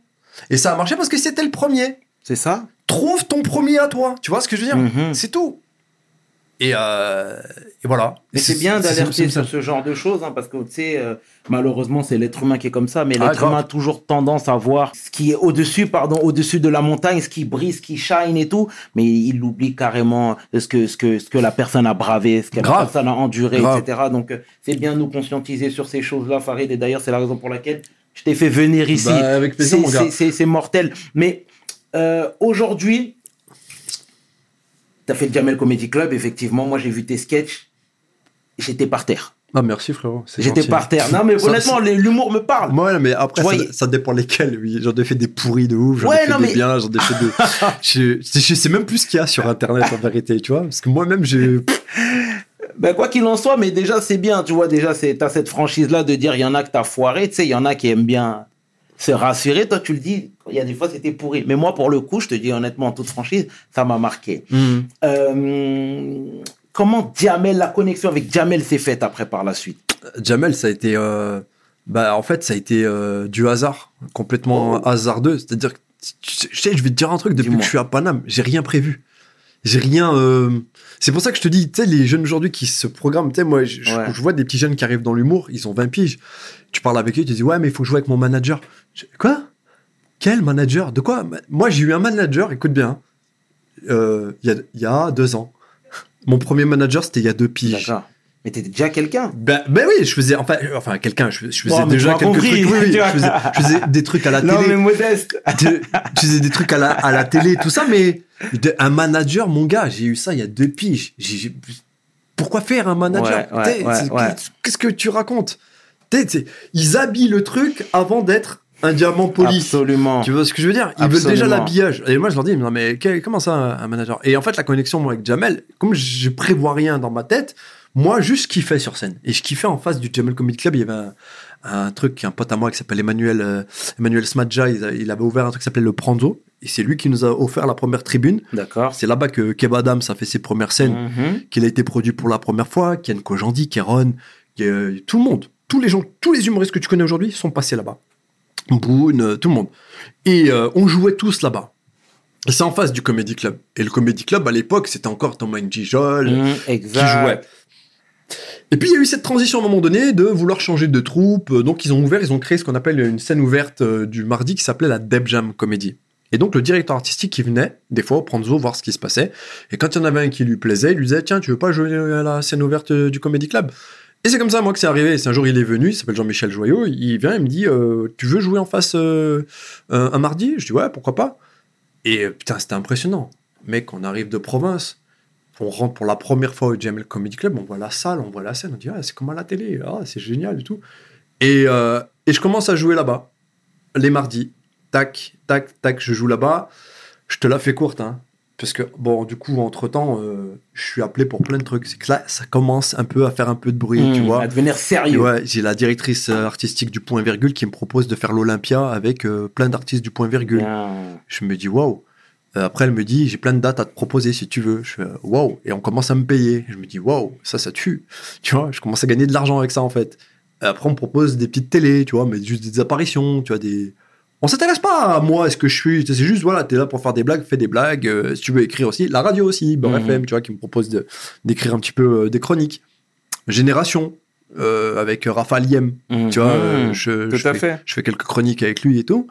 S3: Et ça a marché parce que c'était le premier.
S1: C'est ça
S3: Trouve ton premier à toi. Tu vois ce que je veux dire?
S1: Mhm.
S3: C'est tout. Et, euh, et voilà.
S1: Mais c'est bien d'alerter sur ce genre de choses, hein, parce que tu sais, euh, malheureusement, c'est l'être humain qui est comme ça, mais
S3: Ah,
S1: l'être humain a toujours tendance à voir ce qui est au-dessus, pardon, au-dessus de la montagne, ce qui brille, ce qui shine et tout, mais il oublie carrément ce que, ce que, ce que la personne a bravé, ce que la personne a enduré,
S3: Grave.
S1: etc. Donc, euh, c'est bien de nous conscientiser sur ces choses-là, Farid, et d'ailleurs, c'est la raison pour laquelle je t'ai fait venir ici.
S3: Bah, avec plaisir,
S1: C'est-
S3: mon gars.
S1: c'est- C'est c'est mortel. Mais euh, aujourd'hui, tu as fait le Jamel Comedy Club, effectivement. Moi, j'ai vu tes sketchs. J'étais par terre.
S3: Ah, merci frérot. c'est
S1: J'étais par terre. Non, mais
S3: Ça,
S1: honnêtement, l'humour me parle.
S3: Ouais, mais après, ça, dépend lesquels. Oui, j'en ai fait des pourris de ouf, j'en
S1: Ouais,
S3: ai fait
S1: non,
S3: des
S1: mais-
S3: biens, j'en ai fait des. *laughs* je, je, je sais même plus ce qu'il y a sur Internet en vérité, tu vois. Parce que moi-même, j'ai. *laughs*
S1: Ben, quoi qu'il en soit, mais déjà, c'est bien. Tu vois, déjà, t'as cette franchise-là de dire, il y en a que t'as foiré. Tu sais, il y en a qui aiment bien se rassurer. Toi, tu le dis, il y a des fois, c'était pourri. Mais moi, pour le coup, je te dis honnêtement, en toute franchise, ça m'a marqué. Euh, comment Jamel, la connexion avec Jamel s'est faite après par la suite?
S3: Jamel, ça a été. euh, Bah, en fait, ça a été euh, du hasard, complètement
S1: Oh.
S3: hasardeux. C'est-à-dire que, je sais, je vais te dire un truc, depuis que je suis à Paname, j'ai rien prévu. J'ai rien. C'est pour ça que je te dis, tu sais, les jeunes aujourd'hui qui se programment, tu sais, moi, je, je-
S1: Ouais.
S3: je vois des petits jeunes qui arrivent dans l'humour, ils ont 20 piges. Tu parles avec eux, tu dis, ouais, mais il faut jouer avec mon manager. Je- Quoi? Quel manager? De quoi? Moi, j'ai eu un manager, écoute bien, euh, il y, a, il y a deux ans. Mon premier manager, c'était il y a deux piges.
S1: D'accord. Mais t'étais déjà quelqu'un.
S3: Ben, ben oui, je faisais, enfin, enfin quelqu'un, je, je faisais déjà quelques
S1: compris,
S3: trucs. Oui, je, faisais, *laughs* je faisais des trucs à la
S1: Non, mais
S3: télé.
S1: modeste. *laughs*
S3: de- je faisais des trucs à la, à la télé, tout ça, mais de- un manager, mon gars, j'ai eu ça il y a deux piges. J'ai- pourquoi faire un manager?
S1: Ouais, ouais, ouais.
S3: Qu'est-ce que tu racontes? T'sais, Ils habillent le truc avant d'être un diamant poli.
S1: Absolument.
S3: Tu vois ce que je veux dire? Ils veulent déjà l'habillage. Et moi, je leur dis, non, mais comment ça, un un manager? Et en fait, la connexion moi, avec Jamel, comme je prévois rien dans ma tête, moi, juste kiffais sur scène. Et je kiffais en face du Jamel Comedy Club. Il y avait un, un truc, un pote à moi qui s'appelle Emmanuel, euh, Emmanuel Smadja. Il, a- il avait ouvert un truc qui s'appelait le Pranzo. Et c'est lui qui nous a offert la première tribune.
S1: D'accord.
S3: C'est là-bas que Kev Adams a fait ses premières scènes,
S1: Mhm.
S3: qu'il a été produit pour la première fois. Ken Kojandi, Kéron, euh, tout le monde. Tous les gens, tous les humoristes que tu connais aujourd'hui sont passés là-bas. Boone, euh, tout le monde. Et euh, on jouait tous là-bas. C'est en face du Comedy Club. Et le Comedy Club, à l'époque, c'était encore Thomas Njijol
S1: Mhm,
S3: qui jouait. Et puis il y a eu cette transition à un moment donné de vouloir changer de troupe. Euh, Donc ils ont ouvert, ils ont créé ce qu'on appelle une scène ouverte euh, du mardi qui s'appelait la Deb Jam Comedy. Et donc le directeur artistique qui venait des fois au Pranzo voir ce qui se passait. Et quand il y en avait un qui lui plaisait, il lui disait tiens tu veux pas jouer à la scène ouverte euh, du Comedy Club? Et c'est comme ça moi que c'est arrivé. C'est un jour il est venu, il s'appelle Jean-Michel Joyot, il vient il me dit tu veux jouer en face un, un mardi? Je dis ouais pourquoi pas? Et putain c'était impressionnant. Mec on arrive de province. On rentre pour la première fois au Jamel Comedy Club, on voit la salle, on voit la scène, on dit ah, c'est comme à la télé, ah, c'est génial et tout. Et, euh, et je commence à jouer là-bas, les mardis. Tac, tac, tac, je joue là-bas. Je te la fais courte, hein. Parce que, bon, du coup, entre-temps, euh, je suis appelé pour plein de trucs. C'est que là, ça commence un peu à faire un peu de bruit, tu
S1: Mhm,
S3: vois.
S1: À devenir
S3: Et
S1: sérieux.
S3: ouais, j'ai la directrice euh, artistique du Point Virgule qui me propose de faire l'Olympia avec euh, plein d'artistes du Point Virgule.
S1: Bien.
S3: Je me dis waouh. Euh, Après, elle me dit j'ai plein de dates à te proposer si tu veux. Je fais waouh. Et on commence à me payer. Je me dis waouh, ça, ça tue. *laughs* Tu vois, je commence à gagner de l'argent avec ça en fait. Après, on me propose des petites télés, tu vois, mais juste des apparitions, tu vois, des. On s'intéresse pas à moi, est-ce que je suis. C'est juste, voilà, t'es là pour faire des blagues, fais des blagues. euh, si tu veux écrire aussi, la radio aussi, Beurre
S1: Mhm.
S3: FM, tu vois, qui me propose d'écrire un petit peu euh, des chroniques. Génération, euh, avec Raphaël Yem, tu vois,
S1: Mhm.
S3: je,
S1: Tout
S3: je
S1: à
S3: fais-
S1: fait.
S3: je fais quelques chroniques avec lui et tout.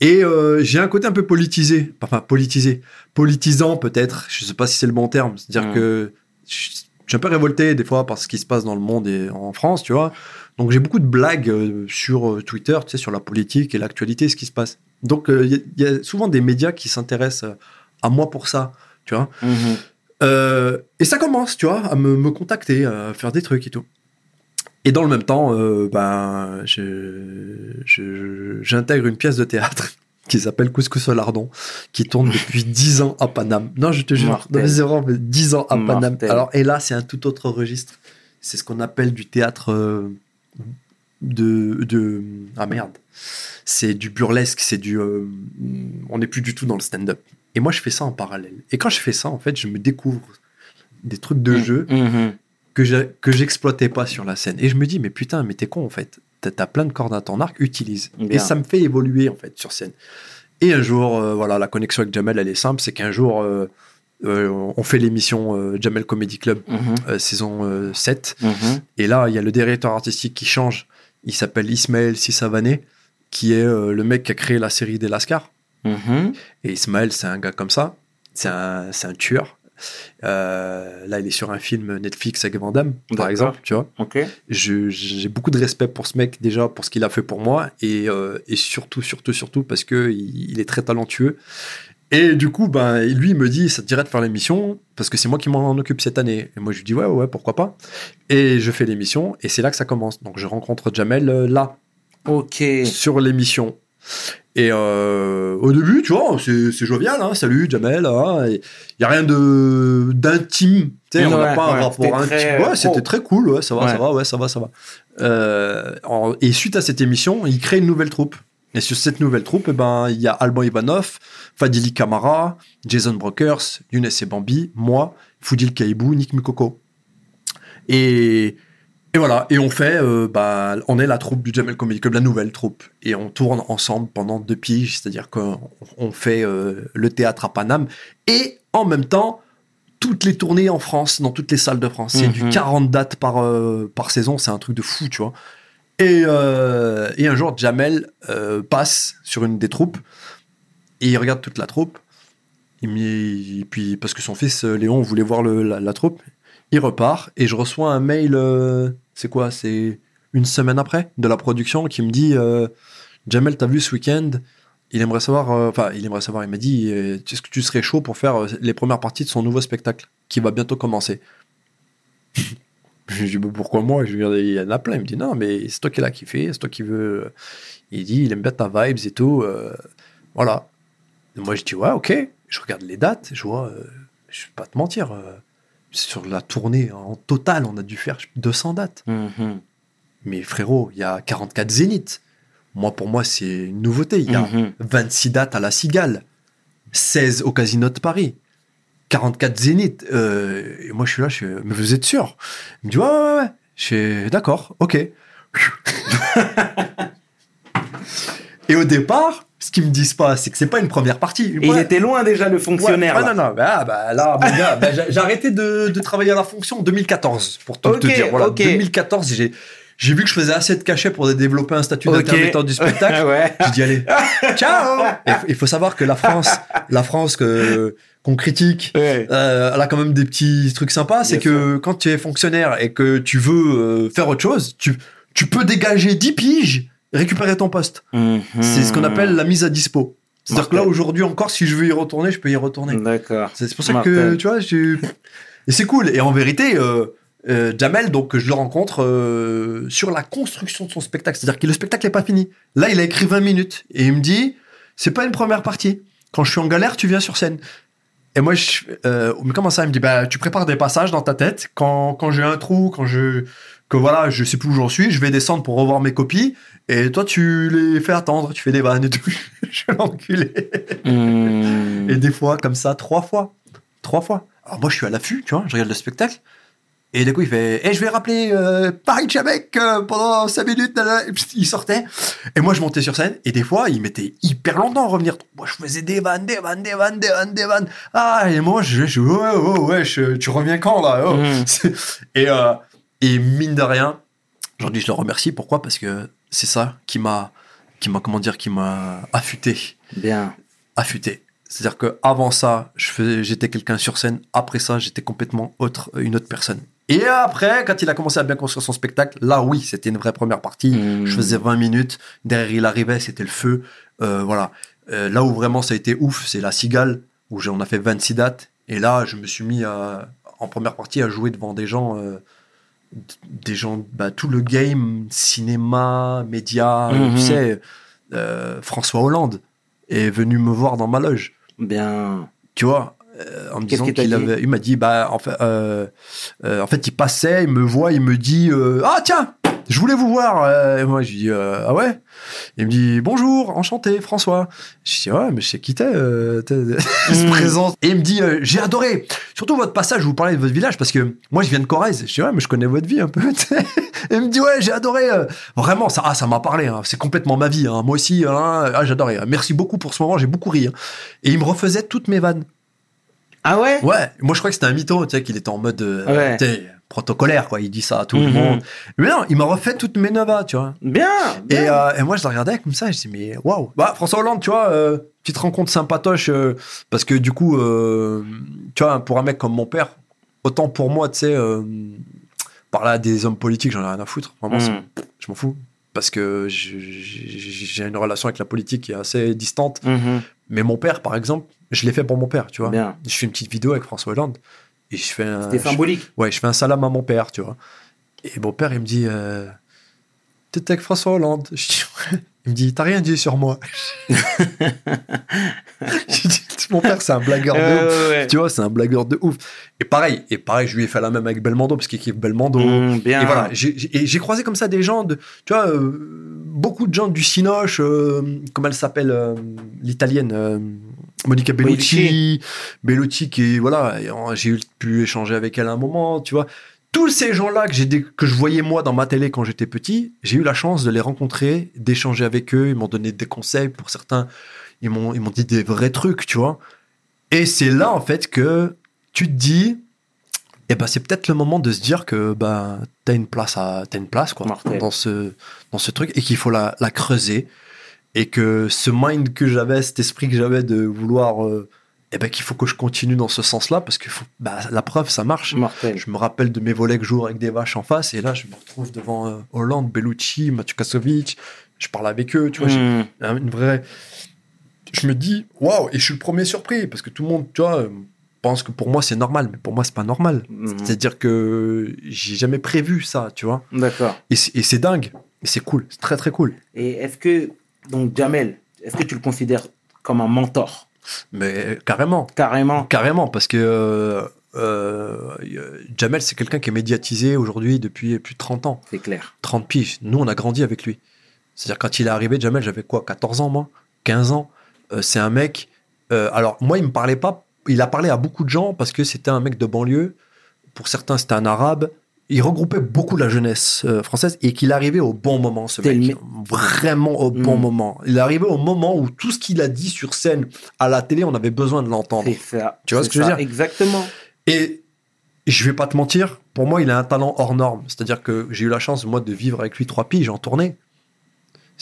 S3: Et euh, j'ai un côté un peu politisé, enfin politisé, politisant peut-être, je sais pas si c'est le bon terme, c'est-à-dire que je, suis un peu révolté des fois par ce qui se passe dans le monde et en France, tu vois. Donc j'ai beaucoup de blagues euh, sur euh, Twitter, tu sais, sur la politique et l'actualité, ce qui se passe. Donc euh, il y, a- il y a souvent des médias qui s'intéressent à moi pour ça, tu vois.
S1: Mhm.
S3: Euh, et ça commence, tu vois, à me, me contacter, à faire des trucs et tout. Et dans le même temps, euh, ben, j'intègre une pièce de théâtre *laughs* qui s'appelle Couscous au lardon, qui tourne *laughs* depuis 10 ans à Paname. Non, je te jure,
S1: Mortel.
S3: non, mais c'est vraiment 10 ans à Paname. Alors, et là, c'est un tout autre registre. C'est ce qu'on appelle du théâtre euh, de, de... Ah merde. C'est du burlesque, c'est du... euh, on n'est plus du tout dans le stand-up. Et moi, je fais ça en parallèle. Et quand je fais ça, en fait, je me découvre des trucs de jeu
S1: Mhm.
S3: Que j'exploitais pas sur la scène. Et je me dis, mais putain, mais t'es con, en fait. T'as plein de cordes à ton arc, utilise.
S1: Bien.
S3: Et ça me fait évoluer, en fait, sur scène. Et un jour, euh, voilà, la connexion avec Jamel, elle est simple. C'est qu'un jour, euh, euh, on fait l'émission Jamel Comedy Club,
S1: Mhm.
S3: saison euh, 7.
S1: Mhm.
S3: Et là, il y a le directeur artistique qui change. Il s'appelle Ismaël Sissavané, qui est le mec qui a créé la série des Lascars.
S1: Mhm.
S3: Et Ismaël, c'est un gars comme ça. C'est un, c'est un tueur. Euh, là, il est sur un film Netflix avec Van Damme, par exemple, tu vois. J'ai beaucoup de respect pour ce mec, déjà, pour ce qu'il a fait pour moi. Et, euh, et surtout, surtout, surtout, parce que il, il est très talentueux. Et du coup, ben, lui, il me dit, ça te dirait de faire l'émission Parce que c'est moi qui m'en occupe cette année. Et moi, je lui dis, ouais, ouais, pourquoi pas. Et je fais l'émission, et c'est là que ça commence. Donc, je rencontre Jamel euh, là,
S1: Ok.
S3: sur l'émission. Et euh, au début, tu vois, c'est jovial, hein, salut Jamel, il n'y a rien de d'intime, tu sais, on n'a
S1: Ouais,
S3: pas un rapport intime. Ouais, c'était très cool, ouais, ça va, ça va, ouais, ça va, ça va. Euh, en- et suite à cette émission, il crée une nouvelle troupe. Et sur cette nouvelle troupe, eh ben, il y a Alban Ivanov, Fadili Kamara, Jason Brokers, Younes et Bambi, moi, Foudil Kaibou, Nick Mukoko. Et, et voilà, et on fait, euh, bah, on est la troupe du Jamel Comedy Club, la nouvelle troupe, et on tourne ensemble pendant deux piges, c'est-à-dire qu'on on fait euh, le théâtre à Paname, et en même temps, toutes les tournées en France, dans toutes les salles de France. C'est du
S1: Mhm.
S3: 40 dates par, euh, par saison, c'est un truc de fou, tu vois. Et, et un jour, Jamel passe sur une des troupes, et il regarde toute la troupe, et puis parce que son fils Léon voulait voir le- la, la troupe, il repart et je reçois un mail. euh, c'est quoi C'est une semaine après de la production qui me dit euh, Jamel, t'as vu ce week-end? Il aimerait savoir. euh, Enfin, il aimerait savoir. Il m'a dit Est-ce que tu serais chaud pour faire les premières parties de son nouveau spectacle qui va bientôt commencer? Je lui dis Bah, pourquoi moi? Je lui dis Il y en a plein. Il me dit non, mais c'est toi qui l'as kiffé, c'est toi qui veux. Il dit il aime bien ta vibes et tout. voilà. Moi je dis ouais, ok. Je regarde les dates, je vois. je vais pas te mentir. Sur la tournée en total, on a dû faire 200 dates.
S1: Mhm.
S3: Mais frérot, il y a 44 zéniths. Moi, pour moi, c'est une nouveauté. Il y a
S1: Mhm.
S3: 26 dates à la Cigale, 16 au Casino de Paris, 44 zéniths. Euh, et moi, je suis là, je suis, mais vous êtes sûr? Il me dit, ouais, ouais, ouais. Je suis d'accord, ok. *laughs* et au départ, ce qu'ils me disent pas, c'est que c'est pas une première partie.
S1: Et il était loin déjà le fonctionnaire.
S3: Ouais,
S1: là.
S3: non, non, bah, bah, là, mon gars, bah, j'ai arrêté de, de travailler à la fonction en 2014, pour te dire. Voilà,
S1: ok.
S3: 2014, j'ai j'ai vu que je faisais assez de cachets pour développer un statut
S1: Ok.
S3: d'intermittent du spectacle. *laughs*
S1: ouais.
S3: J'ai dit allez, *laughs* ciao. Il faut savoir que la France, la France que qu'on critique,
S1: Ouais.
S3: euh, elle a quand même des petits trucs sympas. C'est que quand tu es fonctionnaire et que tu veux euh, faire autre chose, tu tu peux dégager 10 piges, récupérer ton poste.
S1: Mhm.
S3: C'est ce qu'on appelle la mise à dispo. C'est-à-dire que là aujourd'hui encore, si je veux y retourner, je peux y retourner.
S1: D'accord.
S3: C'est pour ça que, tu vois, je... Et c'est cool. Et en vérité, euh, euh, Jamel, donc, je le rencontre euh, sur la construction de son spectacle. C'est-à-dire que le spectacle n'est pas fini. Là, il a écrit 20 minutes. Et il me dit, c'est pas une première partie. Quand je suis en galère, tu viens sur scène. Et moi, je, euh, mais comment ça? Il me dit, bah, tu prépares des passages dans ta tête. Quand, quand j'ai un trou, quand je, que voilà, je sais plus où j'en suis, je vais descendre pour revoir mes copies. Et toi, tu les fais attendre, tu fais des vannes et tout. *laughs* je suis l'enculé.
S1: Mhm.
S3: Et des fois, comme ça, trois fois. Trois fois. Alors moi, je suis à l'affût, tu vois, je regarde le spectacle. Et du coup, il fait Eh, je vais rappeler euh, Paris-Chabec euh, pendant 5 minutes. là, là. Et puis, il sortait. Et moi, je montais sur scène. Et des fois, il mettait hyper longtemps à revenir. Moi, je faisais des vannes, des vannes, des vannes, des vannes, des vannes. Ah, et moi, je, je ouais, ouais, ouais, je- tu reviens quand, là oh. *laughs* C'est- et, euh, et mine de rien, aujourd'hui, je le remercie. Pourquoi? Parce que c'est ça qui m'a, qui m'a, comment dire, qui m'a affûté
S1: Bien.
S3: affûté. C'est-à-dire que avant ça, je faisais- j'étais quelqu'un sur scène. Après ça, j'étais complètement autre, une autre personne. Et après, quand il a commencé à bien construire son spectacle, là, oui, c'était une vraie première partie.
S1: Mmh.
S3: Je faisais 20 minutes. Derrière, il arrivait, c'était le feu. Euh, voilà. Euh, là où vraiment ça a été ouf, c'est la Cigale, où on a fait 26 dates. Et là, je me suis mis à- en première partie à jouer devant des gens, euh, des gens, bah, tout le game, cinéma, médias,
S1: Mhm.
S3: tu sais, euh, François Hollande est venu me voir dans ma loge
S1: Bien.
S3: tu vois, euh, en me disant
S1: qu'il
S3: avait, il m'a dit, bah, en fait, euh, euh, en fait, il passait, il me voit, il me dit, euh, ah tiens, je voulais vous voir. Euh, et moi, je lui dis, euh, ah ouais? Il me dit, bonjour, enchanté, François. Je dis, ouais, mais je sais qui t'es. Euh, *laughs* se
S1: Mm.
S3: présente et il me dit, euh, j'ai adoré. Surtout votre passage vous parlez de votre village parce que moi, je viens de Corrèze. Je dis, ouais, mais je connais votre vie un peu. *laughs* Et il me dit, ouais, j'ai adoré. Vraiment, ça, ah, ça m'a parlé. hein. C'est complètement ma vie. hein. Moi aussi, hein. ah, j'adorais. Merci beaucoup pour ce moment. J'ai beaucoup ri. hein. Et il me refaisait toutes mes vannes.
S1: Ah ouais?
S3: Ouais, moi je crois que c'était un mytho, tu sais, qu'il était en mode euh,
S1: Ouais.
S3: protocolaire, quoi. Il dit ça à tout le
S1: Mhm.
S3: monde. Mais non, il m'a refait toutes mes novas, tu vois.
S1: Bien.
S3: Et, euh, et moi je le regardais comme ça, et je dis, mais waouh. Bah, François Hollande, tu vois, euh, petite rencontre sympatoche, euh, parce que du coup, tu vois, pour un mec comme mon père, autant pour moi, tu sais, euh, parler à des hommes politiques, j'en ai rien à foutre. Vraiment,
S1: Mm.
S3: je m'en fous. Parce que j'ai une relation avec la politique qui est assez distante.
S1: Mhm.
S3: Mais mon père, par exemple, je l'ai fait pour mon père, tu vois.
S1: Bien.
S3: Je fais une petite vidéo avec François Hollande et je fais un,
S1: C'était
S3: je-
S1: symbolique.
S3: ouais, je fais un salam à mon père, tu vois. Et mon père, il me dit, euh, t'étais avec François Hollande. *laughs* Je dis, il me dit, t'as rien dit sur moi. *laughs* J'ai dit, mon père, c'est un blagueur de ouf.
S1: Ouais.
S3: Tu vois, c'est un blagueur de ouf. Et pareil, et pareil, je lui ai fait la même avec Belmondo parce qu'il kiffe Belmondo.
S1: Mm, bien.
S3: Et voilà, j'ai- croisé comme ça des gens, de, tu vois, euh, beaucoup de gens du Cinoche, euh, comment elle s'appelle, euh, l'italienne, Monica Bellucci, Bellucci qui, voilà, j'ai pu échanger avec elle à un moment, tu vois. Tous ces gens-là que, j'ai que je voyais moi dans ma télé quand j'étais petit, j'ai eu la chance de les rencontrer, d'échanger avec eux, ils m'ont donné des conseils pour certains, ils m'ont ils m'ont dit des vrais trucs, tu vois. Et c'est là, en fait, que tu te dis, eh ben, c'est peut-être le moment de se dire que bah, t'as une place, à, t'as une place quoi, dans, ce, dans ce truc et qu'il faut la, la creuser. Et que ce mind que j'avais, cet esprit que j'avais de vouloir. euh, eh ben, qu'il faut que je continue dans ce sens-là parce que faut- bah, la preuve, ça marche. Je me rappelle de mes volets que je joue avec des vaches en face et là, je me retrouve devant euh, Hollande, Bellucci, Mathieu Kasovic. Je parle avec eux, tu vois.
S1: Mm.
S3: un- une vraie. Je me dis, waouh, et je suis le premier surpris parce que tout le monde, tu vois, pense que pour moi c'est normal, mais pour moi c'est pas normal.
S1: Mhm.
S3: C'est-à-dire que j'ai jamais prévu ça, tu vois.
S1: D'accord.
S3: Et c'est c'est dingue, c'est cool, c'est très très cool.
S1: Et est-ce que, donc, Jamel, est-ce que tu le considères comme un mentor?
S3: Mais carrément,
S1: Carrément.
S3: carrément, parce que euh, euh, euh, Jamel c'est quelqu'un qui est médiatisé aujourd'hui depuis plus de 30 ans,
S1: C'est clair.
S3: 30 piges. Nous on a grandi avec lui. C'est-à-dire quand il est arrivé, Jamel, j'avais quoi, 14 ans moi? 15 ans? Euh, C'est un mec. euh, alors moi il me parlait pas, il a parlé à beaucoup de gens parce que c'était un mec de banlieue. Pour certains c'était un arabe. Il regroupait beaucoup la jeunesse euh, française et qu'il arrivait au bon moment, ce mec.
S1: le
S3: Vraiment au bon
S1: Mm.
S3: moment. Il arrivé au moment où tout ce qu'il a dit sur scène, à la télé, on avait besoin de l'entendre. Tu vois ce que je veux dire?
S1: Exactement.
S3: Et je vais pas te mentir, pour moi, il a un talent hors norme. C'est-à-dire que j'ai eu la chance, moi, de vivre avec lui trois piges en tournée.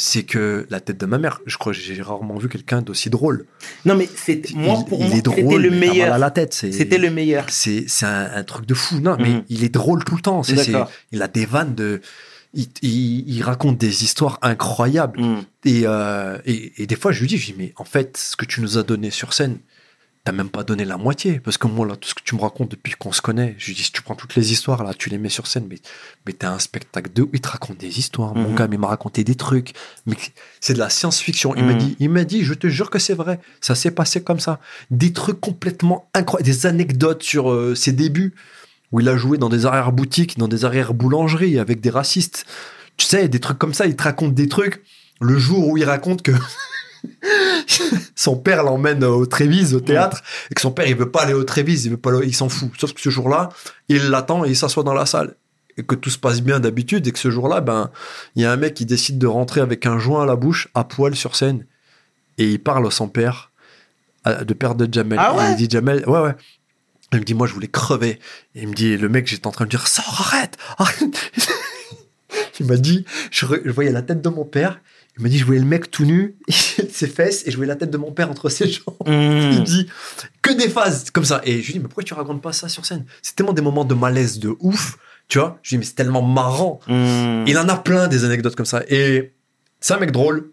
S3: C'est que la tête de ma mère, je crois que j'ai rarement vu quelqu'un d'aussi drôle.
S1: Non, mais c'était, moi, pour
S3: il
S1: moi,
S3: est drôle,
S1: c'était le
S3: mal à
S1: meilleur.
S3: la tête. c'est-
S1: C'était le meilleur.
S3: C'est c'est un, un truc de fou. Non, mais
S1: Mhm.
S3: il est drôle tout le temps. C'est- c'est- il a des vannes de. Il, il- il raconte des histoires incroyables.
S1: Mm.
S3: Et, euh, et, et des fois, je lui dis, je dis, mais en fait, ce que tu nous as donné sur scène, t'as même pas donné la moitié. Parce que moi, là, tout ce que tu me racontes depuis qu'on se connaît, je lui dis, si tu prends toutes les histoires, là, tu les mets sur scène, mais, mais t'as un spectacle de. Il te raconte des histoires, mon
S1: Mhm.
S3: gars, mais il m'a raconté des trucs. Mais c'est de la science-fiction. Il m'a
S1: Mhm.
S3: dit, il m'a dit, je te jure que c'est vrai. Ça s'est passé comme ça. Des trucs complètement incroyables, des anecdotes sur euh, ses débuts, où il a joué dans des arrière-boutiques, dans des arrière-boulangeries avec des racistes. Tu sais, des trucs comme ça, il te raconte des trucs. Le jour où il raconte que *laughs* *laughs* son père l'emmène au Trévise, au théâtre, et que son père, il veut pas aller au Trévise, il veut pas, aller- il s'en fout. Sauf que ce jour-là, il l'attend et il s'assoit dans la salle. Et que tout se passe bien d'habitude, et que ce jour-là, ben, il y a un mec qui décide de rentrer avec un joint à la bouche, à poil sur scène, et il parle à son père, à- de père de Jamel.
S1: Ah
S3: Et
S1: ouais?
S3: il dit Jamel, ouais, ouais. Il me dit, moi, je voulais crever. Et il me dit, le mec, j'étais en train de dire, sors, arrête, arrête. *laughs* il m'a dit, je, je voyais la tête de mon père, Il m'a dit, je voyais le mec tout nu, *laughs* ses fesses, et je voyais la tête de mon père entre ses jambes. *laughs* Il me dit, que des phases comme ça. Et je lui dis, mais pourquoi tu racontes pas ça sur scène? C'est tellement des moments de malaise de ouf, tu vois. Je lui dis, mais c'est tellement marrant.
S1: Mm.
S3: Il en a plein des anecdotes comme ça. Et c'est un mec drôle.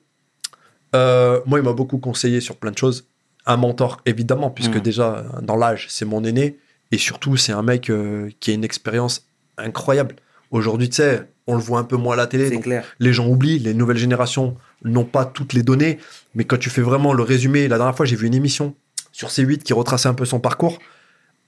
S3: Euh, moi, il m'a beaucoup conseillé sur plein de choses. Un mentor, évidemment, puisque
S1: Mm.
S3: déjà, dans l'âge, c'est mon aîné. Et surtout, c'est un mec euh, qui a une expérience incroyable. Aujourd'hui, tu sais, on le voit un peu moins à la télé.
S1: Clair.
S3: les gens oublient, les nouvelles générations n'ont pas toutes les données. Mais quand tu fais vraiment le résumé, la dernière fois, j'ai vu une émission sur C8 qui retraçait un peu son parcours.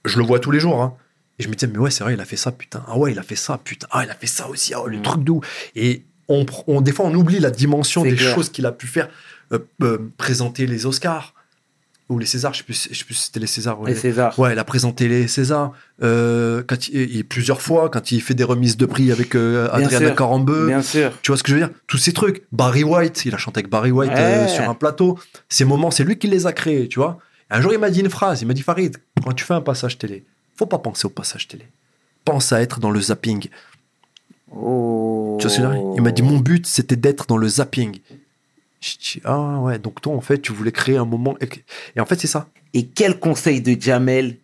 S3: Je le vois tous les jours. hein. Et je me disais, mais ouais, c'est vrai, il a fait ça, putain. Ah ouais, il a fait ça, putain. Ah, il a fait ça aussi. Ah, le
S1: Mm.
S3: truc ouf. Et on, on, des fois, on oublie la dimension des
S1: clair.
S3: choses qu'il a pu faire. Euh, euh, présenter les Oscars ou les Césars, je sais plus, je sais plus si c'était les Césars. ouais.
S1: Et César.
S3: Ouais, il a présenté les Césars euh, quand il, il- plusieurs fois quand il fait des remises de prix avec euh, Adriana. Carambeu.
S1: Bien sûr.
S3: Tu vois ce que je veux dire? Tous ces trucs. Barry White, il a chanté avec Barry White euh, sur un plateau. Ces moments, c'est lui qui les a créés, tu vois. Un jour, il m'a dit une phrase. Il m'a dit Farid, quand tu fais un passage télé, faut pas penser au passage télé. Pense à être dans le zapping.
S1: Oh.
S3: Tu vois ce que je veux dire? Il m'a dit mon but, c'était d'être dans le zapping. Je dis ah ouais, donc toi en fait, tu voulais créer un moment. Et, en fait, c'est ça.
S1: Et quel conseil de Jamel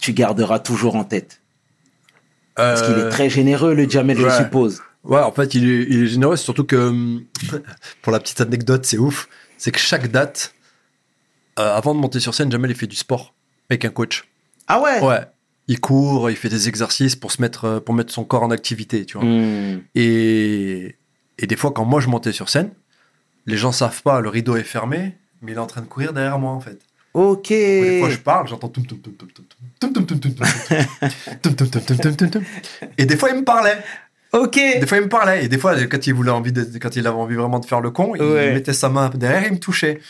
S1: tu garderas toujours en tête? Parce qu'il est très généreux, le Jamel, je
S3: Euh,
S1: suppose.
S3: Ouais, en fait, il est, il est généreux, surtout que, hum, *laughs* pour la petite anecdote, c'est ouf, c'est que chaque date, euh, avant de monter sur scène, Jamel, il fait du sport avec un coach.
S1: Ah ouais,
S3: Ouais. Il court, il fait des exercices pour se mettre, euh, pour mettre son corps en activité, tu vois.
S1: Hmm.
S3: Et, et des fois, quand moi je montais sur scène, les gens savent pas, le rideau est fermé, mais il est en train de courir derrière moi en fait.
S1: Ok.
S3: Des fois je parle, j'entends Et des fois il me parlait.
S1: Ok.
S3: Des fois il me parlait et des fois quand il voulait envie, quand il avait envie vraiment de faire le con, il mettait sa main derrière et il me touchait.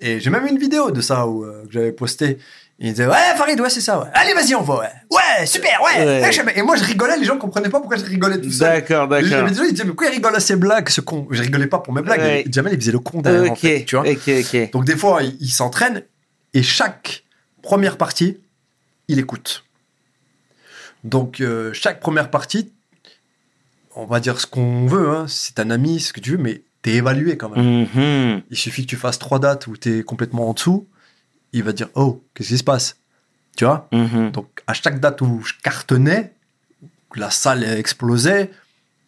S3: Et j'ai même une vidéo de ça où, que j'avais postée il disait ouais Farid ouais c'est ça ouais allez vas-y on va ouais ouais super ouais,
S1: Ouais.
S3: Et moi je rigolais les gens comprenaient pas pourquoi je rigolais tout seul
S1: D'accord, d'accord.
S3: ils disaient mais pourquoi il rigole à ses blagues ce con? Je rigolais pas pour mes blagues
S1: Ouais.
S3: Jamel il faisait le con derrière en fait, tu vois donc des fois, il, il s'entraîne et chaque première partie, il écoute. Donc euh, chaque première partie, on va dire ce qu'on veut, hein, c'est un ami, ce que tu veux, mais t'es évalué quand même.
S1: Mhm.
S3: Il suffit que tu fasses trois dates où t'es complètement en dessous, il va dire oh qu'est-ce qui se passe, tu vois?
S1: Mhm.
S3: Donc à chaque date où je cartonnais, la salle explosait,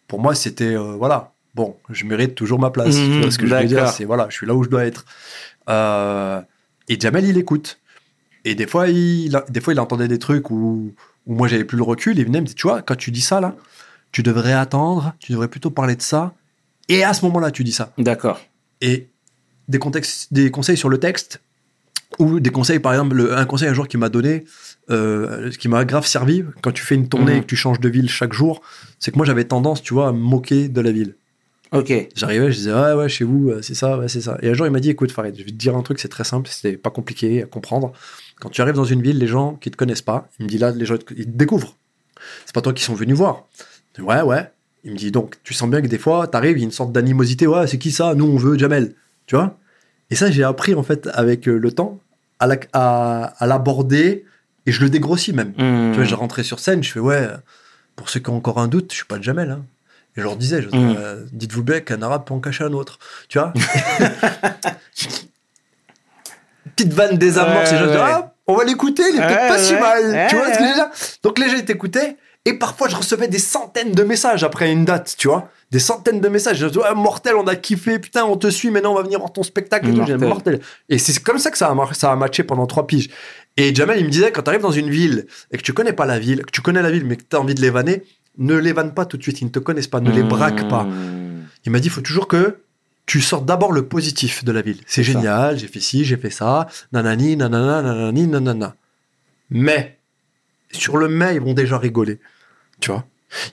S3: pour moi c'était euh, voilà bon je mérite toujours ma place. tu
S1: Mhm,
S3: vois ce que je veux dire? C'est voilà je suis là où je dois être. Euh, et Jamel il écoute. Et des fois il des fois il entendait des trucs où où moi j'avais plus le recul. Il venait me dire tu vois quand tu dis ça là, tu devrais attendre, tu devrais plutôt parler de ça. Et à ce moment-là tu dis ça
S1: D'accord.
S3: et des, contextes, des conseils sur le texte ou des conseils, par exemple, le- un conseil un jour qui m'a donné, euh, ce qui m'a grave servi quand tu fais une tournée
S1: Mhm.
S3: et que tu changes de ville chaque jour, c'est que moi j'avais tendance, tu vois, à me moquer de la ville.
S1: Ok.
S3: J'arrivais, je disais, ouais, ouais, chez vous, euh, c'est ça, ouais, c'est ça. Et un jour, il m'a dit, écoute, Farid, je vais te dire un truc, c'est très simple, c'est pas compliqué à comprendre. Quand tu arrives dans une ville, les gens qui te connaissent pas, il me dit là, les gens, ils te découvrent. C'est pas toi qui sont venus voir. Dis, ouais, ouais. Il me dit, donc, tu sens bien que des fois, t'arrives, il y a une sorte d'animosité, ouais, c'est qui ça? Nous, on veut Jamel. Tu vois? Et ça, j'ai appris, en fait, avec euh, le temps, à la- à à l'aborder, et je le dégrossis même.
S1: Mhm.
S3: Tu vois, je rentrais sur scène, je fais ouais, pour ceux qui ont encore un doute, je suis pas de Jamel. Hein. Et je leur disais, je disais,
S1: Mm.
S3: euh, dites-vous bien qu'un arabe peut en cacher un autre. Tu vois *laughs* Petite vanne désamorce,
S1: Ouais,
S3: et je dis,
S1: ouais.
S3: ah, on va l'écouter, il est peut-être
S1: Ouais,
S3: pas si
S1: ouais.
S3: mal. tu vois ce que je veux dire? Donc les gens ils t'écoutaient, et parfois je recevais des centaines de messages après une date, tu vois des centaines de messages. Je dis, ouais, mortel, on a kiffé, putain, on te suit, maintenant on va venir voir ton spectacle. Et, tout.
S1: Mortel.
S3: mortel. et c'est comme ça que ça a, ça a matché pendant trois piges. Et Jamel, il me disait, quand tu arrives dans une ville et que tu connais pas la ville, que tu connais la ville mais que tu as envie de les vanner, ne les vanne pas tout de suite, ils ne te connaissent pas, ne les braque pas.
S1: Mhm.
S3: Il m'a dit, il faut toujours que tu sortes d'abord le positif de la ville. C'est génial, j'ai fait ci, j'ai fait ça, nanani, nanana, nanani, nanana. Mais, sur le mais, ils vont déjà rigoler. Tu vois?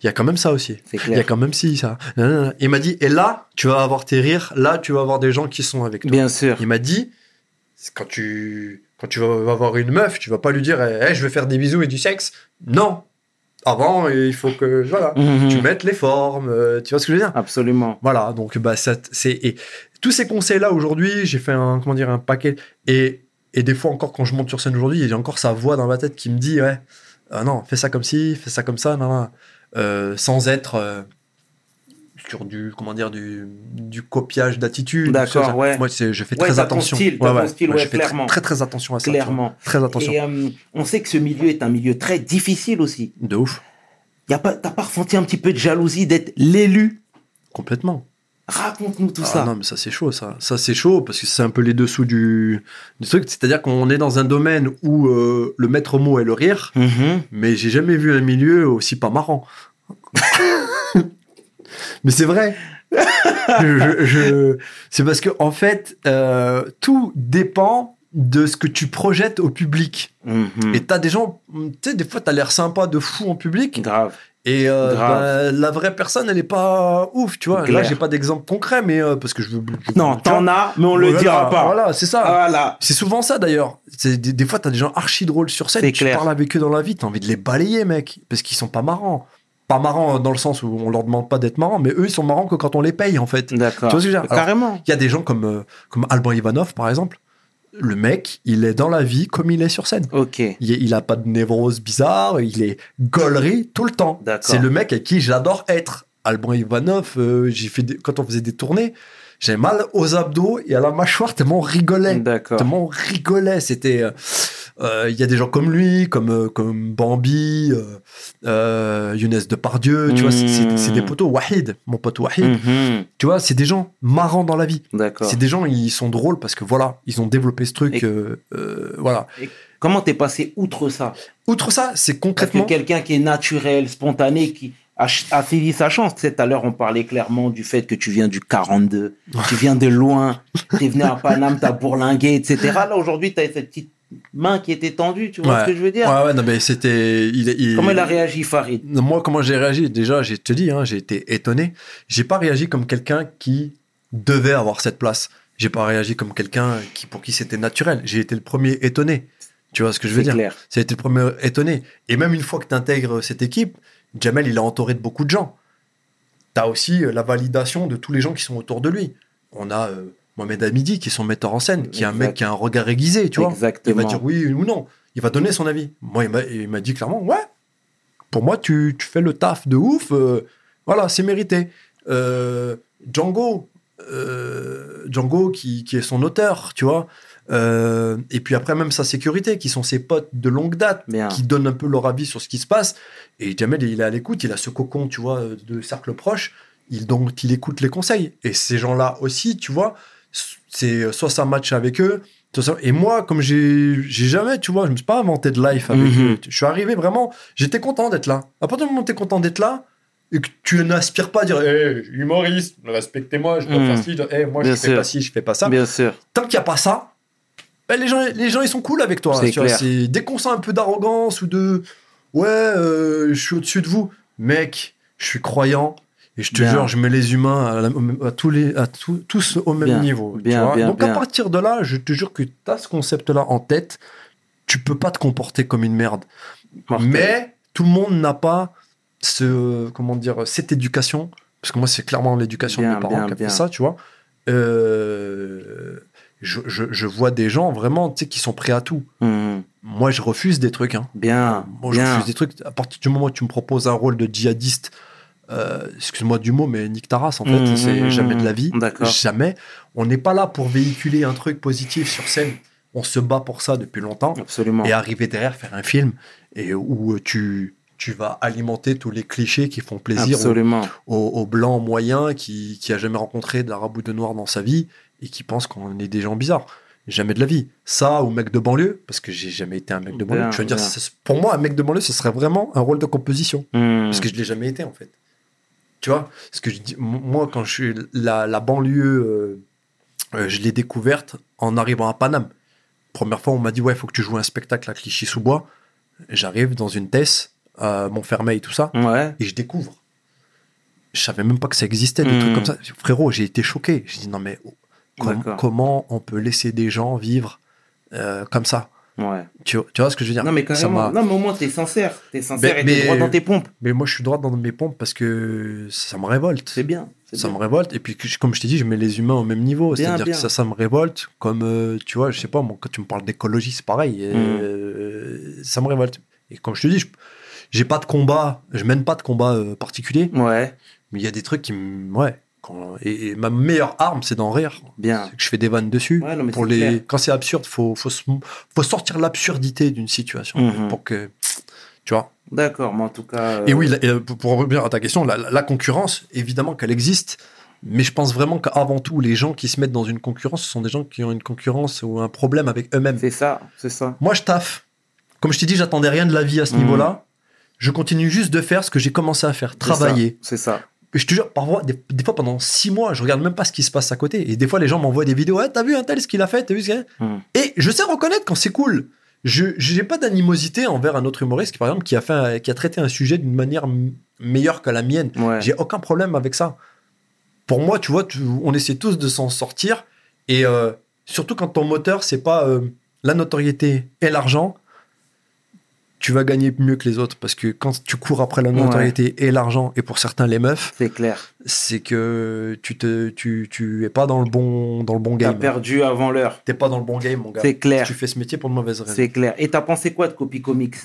S3: Il y a quand même ça aussi. Il y a quand même si, ça. Nanana. Il m'a dit, et là, tu vas avoir tes rires, là, tu vas avoir des gens qui sont avec toi.
S1: Bien sûr.
S3: Il m'a dit, quand tu, quand tu vas avoir une meuf, tu vas pas lui dire, eh, eh, je vais faire des bisous et du sexe. Non. Avant, il faut que, voilà,
S1: Mhm.
S3: tu mettes les formes, euh, tu vois ce que je veux dire?
S1: Absolument.
S3: voilà, donc bah ça, c'est et tous ces conseils là aujourd'hui, j'ai fait un comment dire un paquet et et des fois encore quand je monte sur scène aujourd'hui, j'ai encore sa voix dans ma tête qui me dit ouais, ah non, fais ça comme ci, fais ça comme ça, non, non. Euh, sans être euh, du comment dire du, du copiage d'attitude.
S1: D'accord, ouais.
S3: Moi, c'est, je fais
S1: Ouais,
S3: très attention.
S1: style, style,
S3: Moi,
S1: ouais,
S3: je fais
S1: clairement.
S3: Très, très très attention à ça.
S1: Clairement.
S3: Très attention.
S1: Et euh, on sait que ce milieu est un milieu très difficile aussi.
S3: De ouf.
S1: Y a pas, t'as pas ressenti un petit peu de jalousie d'être l'élu?
S3: Complètement.
S1: Raconte-nous tout
S3: Ah
S1: ça.
S3: Non, mais ça c'est chaud, ça. Ça c'est chaud parce que c'est un peu les dessous du, du truc. C'est-à-dire qu'on est dans un domaine où euh, le maître mot est le rire,
S1: Mhm.
S3: mais j'ai jamais vu un milieu aussi pas marrant. *laughs* mais c'est vrai. Je- je- C'est parce que en fait, euh, tout dépend de ce que tu projettes au public.
S1: Mhm.
S3: Et t'as des gens, tu sais, des fois t'as l'air sympa de fou en public,
S1: Grave.
S3: et euh, bah, la vraie personne, elle est pas ouf, tu vois. Là,
S1: Clair.
S3: j'ai pas d'exemple concret, mais euh, parce que je veux. je-
S1: Non, t'en as, mais on le
S3: Voilà,
S1: dira pas.
S3: Voilà, c'est ça.
S1: Voilà.
S3: C'est souvent ça d'ailleurs. Des, des fois, t'as des gens archi drôles sur scène. Tu
S1: clair.
S3: parles avec eux dans la vie, t'as envie de les balayer, mec, parce qu'ils sont pas marrants. Pas marrants dans le sens où on leur demande pas d'être marrants, mais eux, ils sont marrants que quand on les paye, en fait.
S1: D'accord.
S3: Tu vois ce que je veux dire? Alors,
S1: Carrément.
S3: Il y a des gens comme, euh, comme Alban Ivanov, par exemple. Le mec, il est dans la vie comme il est sur scène.
S1: Ok.
S3: Il, il a pas de névrose bizarre, il est gaulerie tout le temps.
S1: D'accord.
S3: C'est le mec avec qui j'adore être. Alban Ivanov, euh, j'ai fait des- quand on faisait des tournées, j'avais mal aux abdos et à la mâchoire tellement on rigolait.
S1: D'accord.
S3: Tellement on rigolait. C'était. euh, Il y a des gens comme lui, comme, euh, comme Bambi, euh, euh, Younes Depardieu, tu vois, c'est- des
S1: Mm.
S3: poteaux. Wahid, mon pote Wahid,
S1: Mhm.
S3: tu vois, c'est des gens marrants dans la vie.
S1: D'accord.
S3: C'est des gens, ils sont drôles parce que voilà, ils ont développé ce truc.
S1: Et-
S3: euh, euh, voilà.
S1: Comment t'es passé outre ça?
S3: Outre ça, c'est
S1: Parce que
S3: concrètement.
S1: quelqu'un qui est naturel, spontané, qui a, saisi sa chance. Tu sais, tout à l'heure, on parlait clairement du fait que tu viens du 42, tu viens de loin, *laughs* t'es venu à Paname, t'as bourlingué, etc. Là, aujourd'hui, t'as cette petite main qui était tendue, tu vois
S3: Ouais.
S1: ce que je veux dire
S3: Ouais, ouais, non, mais c'était. il- il-
S1: Comment il a réagi, Farid?
S3: Moi, comment j'ai réagi? Déjà, j'ai te dis, hein, j'ai été étonné. J'ai pas réagi comme quelqu'un qui devait avoir cette place. J'ai pas réagi comme quelqu'un qui pour qui c'était naturel. J'ai été le premier étonné. Tu vois ce que je veux
S1: C'est
S3: dire?
S1: clair.
S3: Été le premier étonné. Et même une fois que tu intègres cette équipe, Jamel, il est entouré de beaucoup de gens. Tu as aussi euh, la validation de tous les gens qui sont autour de lui. On a euh, Mohamed Hamidi, qui est son metteur en scène, qui est un
S1: Exact.
S3: mec qui a un regard aiguisé, tu vois.
S1: Exactement.
S3: Il va dire oui ou non. Il va donner son avis. Moi, il m'a- il m'a dit clairement, ouais, pour moi, tu, tu fais le taf de ouf. euh, voilà, c'est mérité. Euh, Django, euh, Django qui, qui est son auteur, tu vois. Et puis après, même sa sécurité, qui sont ses potes de longue date,
S1: Bien.
S3: qui donnent un peu leur avis sur ce qui se passe. Et Jamel, il est à l'écoute, il a ce cocon, tu vois, de cercle proche, il, donc il écoute les conseils. Et ces gens-là aussi, tu vois, c'est soit ça match avec eux, et moi, comme j'ai jamais, tu vois, je me suis pas inventé de life avec
S1: Mhm.
S3: eux. Je suis arrivé vraiment, j'étais content d'être là. À partir du moment où tu es content d'être là, et que tu n'aspires pas à dire, hé, humoriste, respectez-moi, je dois
S1: Mhm.
S3: faire ci, je dois- hé, moi
S1: Bien
S3: je fais pas ci, je fais pas ça.
S1: Bien sûr.
S3: Tant qu'il n'y a pas ça, ben, les, gens, les gens, ils sont cool avec toi. Tu vois, dès qu'on sent un peu d'arrogance ou de ouais, euh, je suis au-dessus de vous, mec, je suis croyant. Et je te
S1: Bien.
S3: jure, je mets les humains à, la- tous, les, à tous- tous au même
S1: Bien,
S3: niveau. tu vois. Donc à partir de là, je te jure que tu as ce concept-là en tête. Tu peux pas te comporter comme une merde. Mais tout le monde n'a pas ce, comment dire, cette éducation. Parce que moi, c'est clairement l'éducation de mes parents qui a fait ça, tu vois. Euh, je, je- je vois des gens vraiment, tu sais, qui sont prêts à tout.
S1: Mhm.
S3: Moi, je refuse des trucs. Hein.
S1: Bien.
S3: Moi, je
S1: bien.
S3: refuse des trucs. À partir du moment où tu me proposes un rôle de djihadiste, euh, excuse-moi du mot, mais nique ta race, en fait.
S1: Mhm,
S3: c'est
S1: mhm,
S3: jamais de la vie. Jamais. On n'est pas là pour véhiculer un truc positif sur scène. On se bat pour ça depuis longtemps
S1: Absolument.
S3: et arriver derrière faire un film et où tu tu vas alimenter tous les clichés qui font plaisir au,
S1: Absolument.
S3: au- au blanc moyen qui qui a jamais rencontré d'arabe ou de noir dans sa vie et qui pense qu'on est des gens bizarres jamais de la vie ça ou mec de banlieue parce que j'ai jamais été un mec de banlieue
S1: Bien,
S3: veux dire pour moi un mec de banlieue ce serait vraiment un rôle de composition
S1: Mhm.
S3: parce que je l'ai jamais été en fait. Tu vois, ce que je dis, moi quand je suis la, la banlieue, euh, euh, je l'ai découverte en arrivant à Paname. Première fois, on m'a dit ouais, il faut que tu joues un spectacle à Clichy-sous-Bois. J'arrive dans une Tess, à Montfermeil, tout ça,
S1: Ouais.
S3: et je découvre. Je savais même pas que ça existait, des trucs comme ça. Frérot, j'ai été choqué. J'ai dit non mais com-
S1: D'accord.
S3: comment on peut laisser des gens vivre euh, comme ça?
S1: Ouais.
S3: tu, tu vois ce que je veux dire?
S1: Non, mais
S3: Ça
S1: carrément.
S3: m'a-
S1: Non, mais au moins, t'es sincère. T'es sincère
S3: Mais-
S1: et t'es droit dans tes pompes.
S3: Mais moi, je suis droit dans mes pompes parce que ça me révolte.
S1: C'est bien.
S3: ça
S1: bien.
S3: me révolte et puis comme je t'ai dit je mets les humains au même niveau c'est-à-dire que ça ça me révolte comme euh, tu vois je sais pas moi quand tu me parles d'écologie c'est pareil
S1: Mm.
S3: euh, ça me révolte et comme je te dis je- j'ai pas de combat je mène pas de combat euh, particulier
S1: Ouais.
S3: Mais il y a des trucs qui me. Ouais. Quand... Et, et ma meilleure arme, c'est d'en rire.
S1: Bien.
S3: Que je fais des vannes dessus.
S1: Ouais, non, mais
S3: pour les...
S1: clair.
S3: Quand c'est absurde, faut, faut, faut sortir l'absurdité d'une situation.
S1: Mhm.
S3: Pour que. Tu vois
S1: D'accord, mais en tout cas. euh,
S3: Et oui, et, euh, pour revenir à ta question, la, la- la concurrence, évidemment qu'elle existe, mais je pense vraiment qu'avant tout, les gens qui se mettent dans une concurrence, ce sont des gens qui ont une concurrence ou un problème avec eux-mêmes.
S1: C'est ça, c'est ça.
S3: Moi, je taffe. Comme je t'ai dit, j'attendais rien de la vie à ce
S1: Mhm.
S3: niveau-là. Je continue juste de faire ce que j'ai commencé à faire, travailler.
S1: C'est ça.
S3: Je te jure, parfois, des, des fois pendant six mois, je regarde même pas ce qui se passe à côté. Et des fois, les gens m'envoient des vidéos. Ouais, t'as vu un tel ce qu'il a fait T'as vu ce qu'il a fait
S1: Mhm.
S3: Et je sais reconnaître quand c'est cool. Je j'ai pas d'animosité envers un autre humoriste qui, par exemple, qui a, fait un- qui a traité un sujet d'une manière meilleure que la mienne.
S1: Ouais.
S3: J'ai aucun problème avec ça. Pour moi, tu vois, tu- on essaie tous de s'en sortir. Et euh, surtout quand ton moteur, c'est pas euh, la notoriété et l'argent, tu vas gagner mieux que les autres. Parce que quand tu cours après la
S1: Ouais.
S3: notoriété et l'argent, et pour certains les meufs,
S1: C'est clair.
S3: c'est que tu, te, tu, tu es pas dans le bon, dans le bon
S1: T'as
S3: game.
S1: perdu avant l'heure.
S3: T'es pas dans le bon game, mon gars.
S1: C'est clair.
S3: Tu fais ce métier pour de mauvaises raisons.
S1: C'est clair. Et t'as pensé quoi de Copy Comics?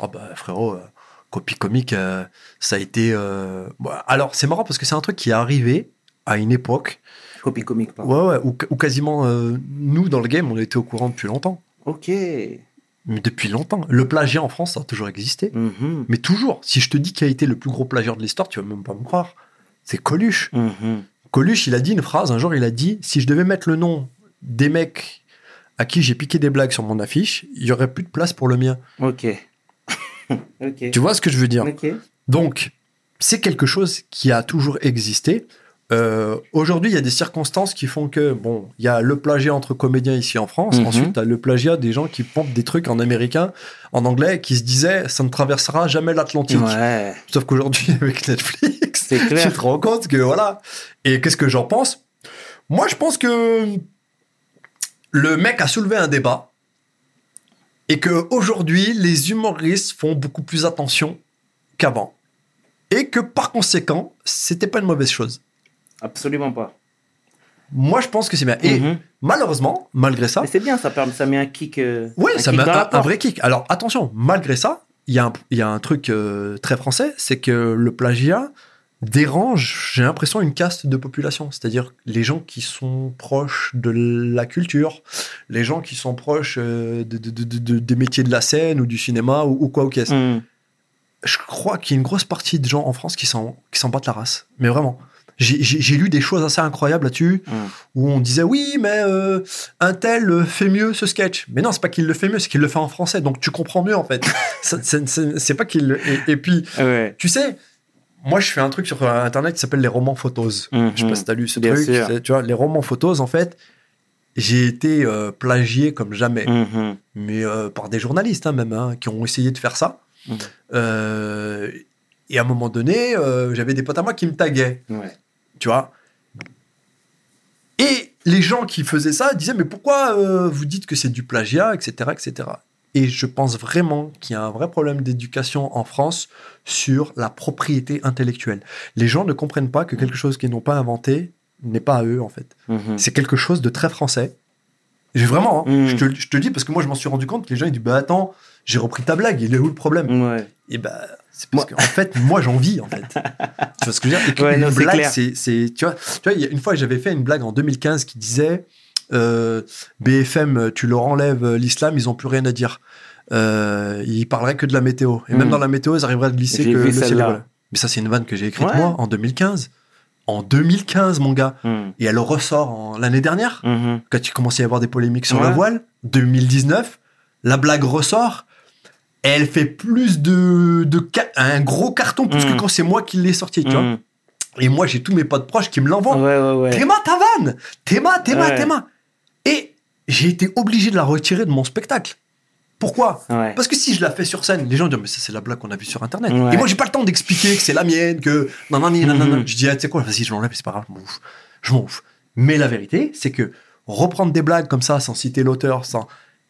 S3: Oh bah frérot, euh, copie comique, euh, ça a été. euh, bon, alors c'est marrant parce que c'est un truc qui est arrivé à une époque
S1: Copy Comics, pardon.
S3: Ouais, ouais, où, où quasiment euh, nous dans le game, on était au courant depuis longtemps.
S1: Ok.
S3: Mais depuis longtemps. Le plagiat en France, ça a toujours existé.
S1: Mhm.
S3: Mais toujours. Si je te dis qui a été le plus gros plagiat de l'histoire, tu vas même pas me croire. C'est Coluche.
S1: Mhm.
S3: Coluche, il a dit une phrase. Un jour, il a dit si je devais mettre le nom des mecs à qui j'ai piqué des blagues sur mon affiche, il y aurait plus de place pour le mien.
S1: Ok. *laughs*
S3: Tu vois ce que je veux dire? Donc, c'est quelque chose qui a toujours existé. Euh, Aujourd'hui, il y a des circonstances qui font que, bon, il y a le plagiat entre comédiens ici en France.
S1: Mhm.
S3: Ensuite, tu as le plagiat des gens qui pompent des trucs en américain, en anglais, qui se disaient ça ne traversera jamais l'Atlantique.
S1: Ouais.
S3: Sauf qu'aujourd'hui, *laughs* avec Netflix,
S1: clair.
S3: tu te rends compte que voilà. Et qu'est-ce que j'en pense? Moi, je pense que le mec a soulevé un débat et que aujourd'hui, les humoristes font beaucoup plus attention qu'avant. Et que par conséquent, c'était pas une mauvaise chose.
S1: Absolument pas.
S3: Moi, je pense que c'est bien. Et
S1: Mhm.
S3: malheureusement, malgré ça,
S1: Mais c'est bien, ça, permet, ça met un kick. euh,
S3: oui,
S1: un
S3: ça
S1: kick
S3: met un, vrai kick. Alors attention, malgré ça, il y, a un- il y a un truc euh, très français, c'est que le plagiat dérange, j'ai l'impression, une caste de population. C'est-à-dire les gens qui sont proches de la culture, les gens qui sont proches euh, de, de- de- de- des métiers de la scène ou du cinéma ou, ou quoi ou qu'est-ce.
S1: Mhm.
S3: Je crois qu'il y a une grosse partie de gens en France qui s'en qui s'en battent la race. Mais vraiment. J'ai- lu des choses assez incroyables là-dessus
S1: Mhm.
S3: où on disait oui, mais euh, un tel euh, fait mieux ce sketch. Mais non, c'est pas qu'il le fait mieux, c'est qu'il le fait en français. Donc tu comprends mieux en fait. *laughs* C'est- pas qu'il. Et, et puis,
S1: Ouais.
S3: tu sais, moi je fais un truc sur euh, internet qui s'appelle les romans photos. Je sais pas si t'as lu ce
S1: Bien
S3: truc. Tu vois, les romans photos, en fait, j'ai été euh, plagié comme jamais.
S1: Mhm.
S3: Mais euh, par des journalistes hein, même, hein, qui ont essayé de faire ça.
S1: Mhm.
S3: Euh, et à un moment donné, euh, j'avais des potes à moi qui me taguaient
S1: Ouais.
S3: tu vois? Et les gens qui faisaient ça disaient mais pourquoi euh, vous dites que c'est du plagiat, etc., etc. Et je pense vraiment qu'il y a un vrai problème d'éducation en France sur la propriété intellectuelle. Les gens ne comprennent pas que quelque chose qu'ils n'ont pas inventé n'est pas à eux en fait.
S1: Mhm.
S3: C'est quelque chose de très français. J'ai vraiment, hein,
S1: Mm.
S3: je, te, je te dis parce que moi je m'en suis rendu compte que les gens ils disent bah attends, j'ai repris ta blague, il est où le problème?
S1: Ouais.
S3: et bah, parce qu'en fait, moi, j'en vis, en fait. *laughs* tu vois ce que je veux dire? Que
S1: Ouais,
S3: une
S1: non,
S3: blague, c'est, tu vois, tu vois, il y a une fois, j'avais fait une blague en 2015 qui disait euh, BFM, tu leur enlèves euh, l'islam, ils ont plus rien à dire. Euh, ils parleraient que de la météo. Et même
S1: Mm.
S3: dans la météo, ils arriveraient à glisser que le ciel. Mais ça, c'est une vanne que j'ai écrite
S1: Ouais.
S3: moi en 2015. En 2015, mon gars.
S1: Mhm.
S3: Et elle ressort en- l'année dernière
S1: Mhm.
S3: quand il commençait à y avoir des polémiques sur
S1: Ouais.
S3: le voile, 2019, la blague ressort, elle fait plus de, de un gros carton plus
S1: Mm.
S3: que quand c'est moi qui l'ai sorti, tu vois.
S1: Mhm.
S3: Et moi, j'ai tous mes potes proches qui me l'envoient.
S1: Ouais, ouais, ouais.
S3: Théma ta vanne Théma, Théma,
S1: Ouais.
S3: Théma Et j'ai été obligé de la retirer de mon spectacle. Pourquoi?
S1: Ouais.
S3: Parce que si je la fais sur scène, les gens disent mais ça c'est la blague qu'on a vue sur internet.
S1: Ouais.
S3: Et moi j'ai pas le temps d'expliquer que c'est la mienne, que non non non non non. Je dis ah, tu sais quoi, vas-y je l'enlève, c'est pas grave, je m'en ouf. Je m'en ouf. Mais la vérité, c'est que reprendre des blagues comme ça sans citer l'auteur, sans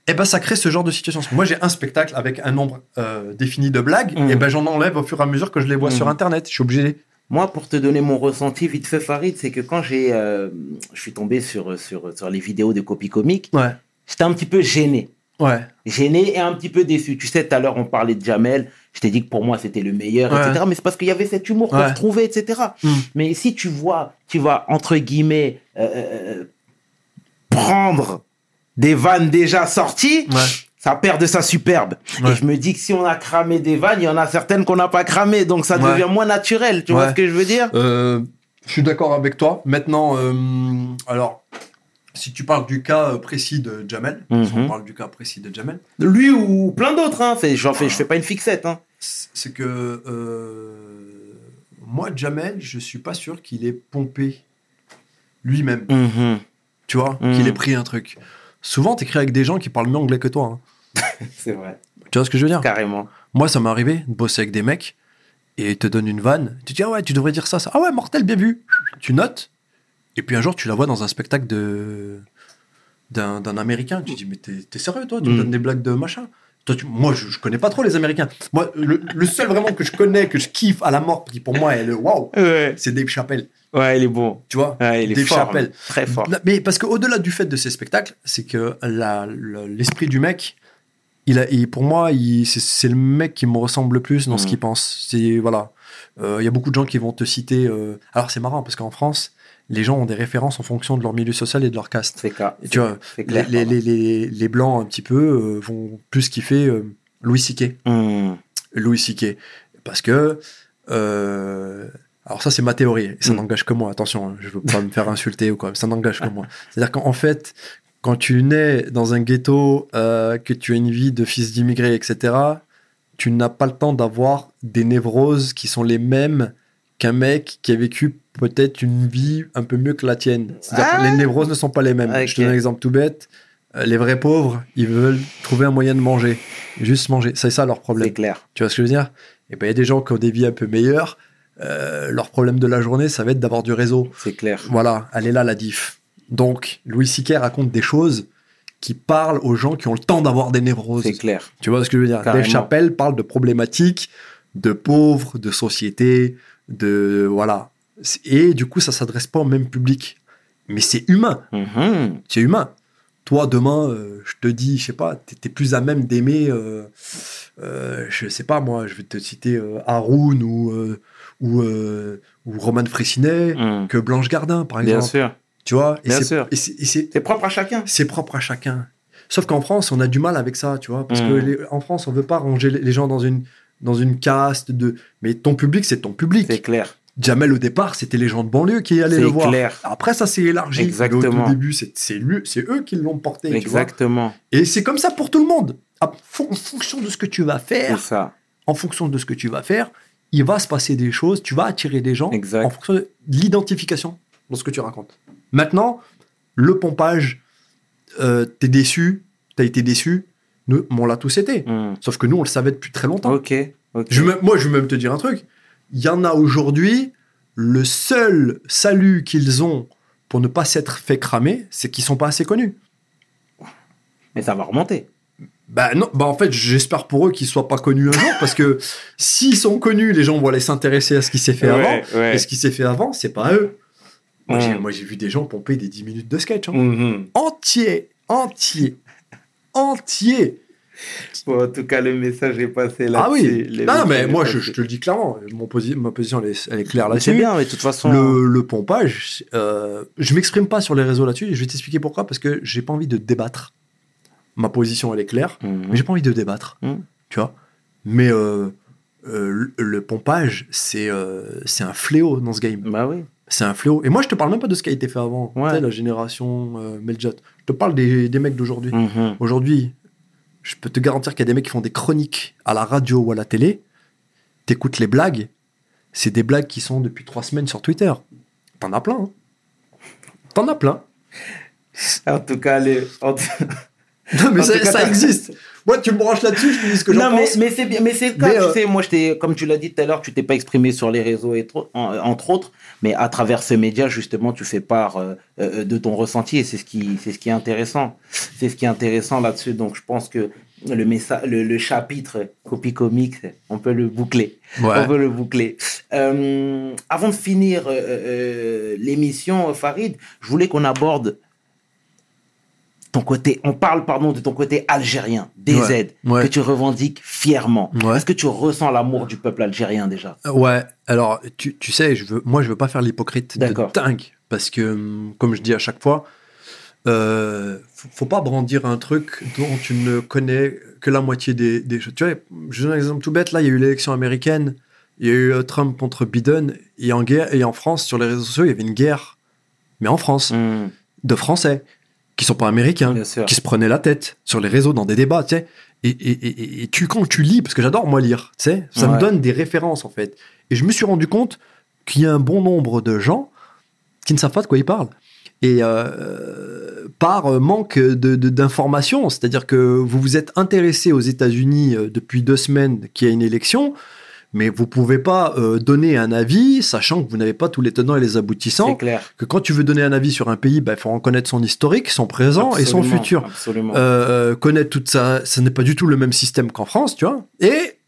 S3: eh ben ça crée ce genre de situation. Moi j'ai un spectacle avec un nombre euh, défini de blagues,
S1: Mhm.
S3: et ben j'en enlève au fur et à mesure que je les vois
S1: Mhm.
S3: sur internet. Je suis obligé.
S1: Moi, pour te donner mon ressenti vite fait, Farid, c'est que quand j'ai, euh, je suis tombé sur, sur, sur les vidéos de copie comique,
S3: Ouais.
S1: j'étais un petit peu gêné.
S3: Ouais.
S1: Gêné et un petit peu déçu. Tu sais, tout à l'heure, on parlait de Jamel. Je t'ai dit que pour moi, c'était le meilleur,
S3: Ouais.
S1: etc. Mais c'est parce qu'il y avait cet humour qu'on
S3: Ouais.
S1: retrouvait, etc.
S3: Mm.
S1: Mais si tu vois, tu vas, entre guillemets, euh, prendre des vannes déjà sorties,
S3: Ouais.
S1: ça perd de sa superbe.
S3: Ouais.
S1: Et je me dis que si on a cramé des vannes, il y en a certaines qu'on n'a pas cramées. Donc ça
S3: Ouais.
S1: devient moins naturel. Tu vois ce que je veux dire?
S3: Euh, je suis d'accord avec toi. Maintenant, euh, alors, si tu parles du cas euh, précis de Jamel, si
S1: Mhm.
S3: on parle du cas précis de Jamel,
S1: Lui ou plein d'autres. Hein. J'en fais, je fais pas une fixette. Hein.
S3: c'est que euh, moi, Jamel, je suis pas sûr qu'il ait pompé lui-même.
S1: Mhm.
S3: Tu vois,
S1: Mhm.
S3: qu'il ait pris un truc. Souvent, t'écris avec des gens qui parlent mieux anglais que toi. hein. *laughs*
S1: C'est vrai.
S3: Tu vois ce que je veux dire?
S1: Carrément.
S3: Moi, ça m'est arrivé de bosser avec des mecs et ils te donnent une vanne. Tu dis, ah ouais, tu devrais dire ça, ça. Ah ouais, mortel, bien vu. Tu notes. Et puis un jour, tu la vois dans un spectacle de d'un américain. Tu dis, mais t'es sérieux, toi? Tu me
S1: Mm.
S3: donnes des blagues de machin toi, tu- Moi, je, je connais pas trop les américains. Moi, le, le seul vraiment que je connais, que je kiffe à la mort, qui pour moi est le waouh,
S1: Ouais.
S3: c'est Dave Chappelle.
S1: Ouais, il est bon.
S3: Tu vois
S1: Ouais, il est
S3: Dave
S1: fort.
S3: Chappelle.
S1: hein. Très fort.
S3: Mais parce qu'au-delà du fait de ces spectacles, c'est que l'esprit du mec, il a, il- pour moi, c'est- le mec qui me ressemble le plus dans ce
S1: Mhm.
S3: qu'il pense. C'est voilà, Euh, il y a beaucoup de gens qui vont te citer. euh, Alors c'est marrant parce qu'en France, les gens ont des références en fonction de leur milieu social et de leur caste.
S1: C'est
S3: Et tu vois, les,
S1: clair.
S3: les, les, les- les blancs un petit peu euh, vont plus kiffer Louis C.K.
S1: Hum.
S3: Louis C.K. Parce que. Alors, ça, c'est ma théorie. Et ça
S1: Mm.
S3: n'engage que moi. Attention, hein, je veux pas *laughs* me faire insulter ou quoi. Ça n'engage que moi. *laughs* C'est-à-dire qu'en fait, quand tu nais dans un ghetto, euh, que tu as une vie de fils d'immigrés, etc., tu n'as pas le temps d'avoir des névroses qui sont les mêmes qu'un mec qui a vécu peut-être une vie un peu mieux que la tienne. C'est-à-dire
S1: Ah.
S3: que les névroses ne sont pas les mêmes. Je te donne un exemple tout bête. Euh, Les vrais pauvres, ils veulent trouver un moyen de manger. Juste manger. C'est ça leur problème.
S1: C'est clair.
S3: Tu vois ce que je veux dire? Et ben il y a des gens qui ont des vies un peu meilleures. Euh, leur problème de la journée, ça va être d'avoir du réseau.
S1: C'est clair.
S3: Voilà, elle est là la diff. Donc, Louis C.K. raconte des choses qui parlent aux gens qui ont le temps d'avoir des névroses.
S1: C'est clair.
S3: Tu vois ce que je veux dire?
S1: Carrément.
S3: Dave Chappelle parle de problématiques de pauvres, de société, de voilà. Et du coup, ça s'adresse pas au même public. Mais c'est humain.
S1: Mhm.
S3: C'est humain. Toi, demain, euh, je te dis, je sais pas, t'es es plus à même d'aimer, euh, euh, je sais pas moi, je vais te citer euh, Haroun ou, ou, euh, ou Roman Frécinet
S1: Hum.
S3: que Blanche Gardin, par
S1: Bien
S3: exemple.
S1: sûr.
S3: Tu vois Et
S1: Bien
S3: c'est-
S1: sûr.
S3: C'est- c'est
S1: C'est propre à chacun.
S3: c'est propre à chacun. Sauf qu'en France, on a du mal avec ça, tu vois, parce
S1: Mm.
S3: que les- en France, on veut pas ranger les gens dans une dans une caste de. Mais ton public, c'est ton public.
S1: C'est clair.
S3: Jamel au départ, c'était les gens de banlieue qui allaient
S1: C'est
S3: le voir.
S1: clair.
S3: Après, ça s'est élargi.
S1: Exactement.
S3: Au, début, c'est c'est c'est eux qui l'ont porté. tu vois.
S1: Exactement.
S3: Et c'est comme ça pour tout le monde. En fonction de ce que tu vas
S1: C'est
S3: faire,
S1: ça.
S3: en fonction de ce que tu vas faire, il va se passer des choses. Tu vas attirer des gens
S1: Exact.
S3: en fonction de l'identification dans ce que tu racontes. Maintenant, le pompage, euh, t'es déçu, t'as été déçu. Nous, on l'a tous été.
S1: Hum.
S3: Sauf que nous, on le savait depuis très longtemps.
S1: Ok.
S3: Je moi, je vais même te dire un truc. Il y en a aujourd'hui, le seul salut qu'ils ont pour ne pas s'être fait cramer, c'est qu'ils sont pas assez connus.
S1: Mais ça va remonter.
S3: Bah non, bah en fait, j'espère pour eux qu'ils soient pas connus un jour, parce que s'ils sont connus, les gens vont aller s'intéresser à ce qui s'est fait avant.
S1: ouais.
S3: Et ce qui s'est fait avant, c'est pas eux. Moi, j'ai-
S1: Mm.
S3: moi, j'ai vu des gens pomper des 10 minutes de sketch. hein.
S1: Mhm.
S3: Entier, entier, entier.
S1: Bon, en tout cas, le message est passé là.
S3: Ah oui. Non, mais moi, je, je te le dis clairement. Mon posi- ma position, elle est, elle est claire
S1: C'est
S3: là-dessus.
S1: bien, mais de toute façon.
S3: Le, le pompage, euh, je m'exprime pas sur les réseaux là-dessus et je vais t'expliquer pourquoi parce que j'ai pas envie de débattre. Ma position elle est claire,
S1: Mhm.
S3: mais j'ai pas envie de débattre.
S1: Mm.
S3: Tu vois Mais euh, euh, le, le pompage, c'est euh, c'est un fléau dans ce game.
S1: Bah oui.
S3: C'est un fléau. Et moi, je te parle même pas de ce qui a été fait avant.
S1: Ouais.
S3: Tu sais, la génération Meljot. Je te parle des, des mecs d'aujourd'hui.
S1: Mhm.
S3: Aujourd'hui, je peux te garantir qu'il y a des mecs qui font des chroniques à la radio ou à la télé. T'écoutes les blagues. C'est des blagues qui sont depuis trois semaines sur Twitter. T'en as plein. hein. T'en as plein.
S1: En tout cas, les...
S3: Non, mais ça, ça existe. Moi, tu me branches là-dessus, je te dis ce que j'en
S1: non, mais,
S3: pense.
S1: mais c'est bien, mais c'est cas.
S3: Mais,
S1: tu
S3: euh,
S1: sais, moi, je comme tu l'as dit tout à l'heure, tu t'es pas exprimé sur les réseaux et trop- en- entre autres, mais à travers ces médias, justement, tu fais part euh, euh, de ton ressenti et c'est ce qui, c'est ce qui est intéressant. C'est ce qui est intéressant là-dessus. Donc, je pense que le message, le, le chapitre copie comique, on peut le boucler. On peut le boucler. Euh, avant de finir euh, euh, l'émission, Farid, je voulais qu'on aborde ton côté, on parle pardon de ton côté algérien,
S3: Ouais, ouais.
S1: que tu revendiques fièrement.
S3: Ouais.
S1: Est-ce que tu ressens l'amour du peuple algérien déjà?
S3: Ouais, alors tu, tu sais, je veux, moi je veux pas faire l'hypocrite de dingue, parce que hum, comme je dis à chaque fois, euh, faut, faut pas brandir un truc dont tu ne connais que la moitié des, des choses. Tu vois, je donne un exemple tout bête, là il y a eu l'élection américaine, il y a eu euh, Trump contre Biden, et en, guerre, et en France, sur les réseaux sociaux, il y avait une guerre, mais en France,
S1: Hmm,
S3: de Français, qui sont pas américains, qui se prenaient la tête sur les réseaux dans des débats, tu sais. Et, et, et, et tu, quand tu lis, parce que j'adore moi lire, tu sais, ça
S1: Ouais.
S3: me donne des références en fait. Et je me suis rendu compte qu'il y a un bon nombre de gens qui ne savent pas de quoi ils parlent. Et euh, par manque de- de- d'informations, c'est-à-dire que vous vous êtes intéressé aux États-Unis euh, depuis deux semaines qu'il y a une élection, mais vous pouvez pas euh, donner un avis, sachant que vous n'avez pas tous les tenants et les aboutissants
S1: C'est clair.
S3: que quand tu veux donner un avis sur un pays, il faut en connaître son historique, son présent et son futur.
S1: Absolument.
S3: Euh, connaître tout ça, ce n'est pas du tout le même système qu'en France, tu vois. Et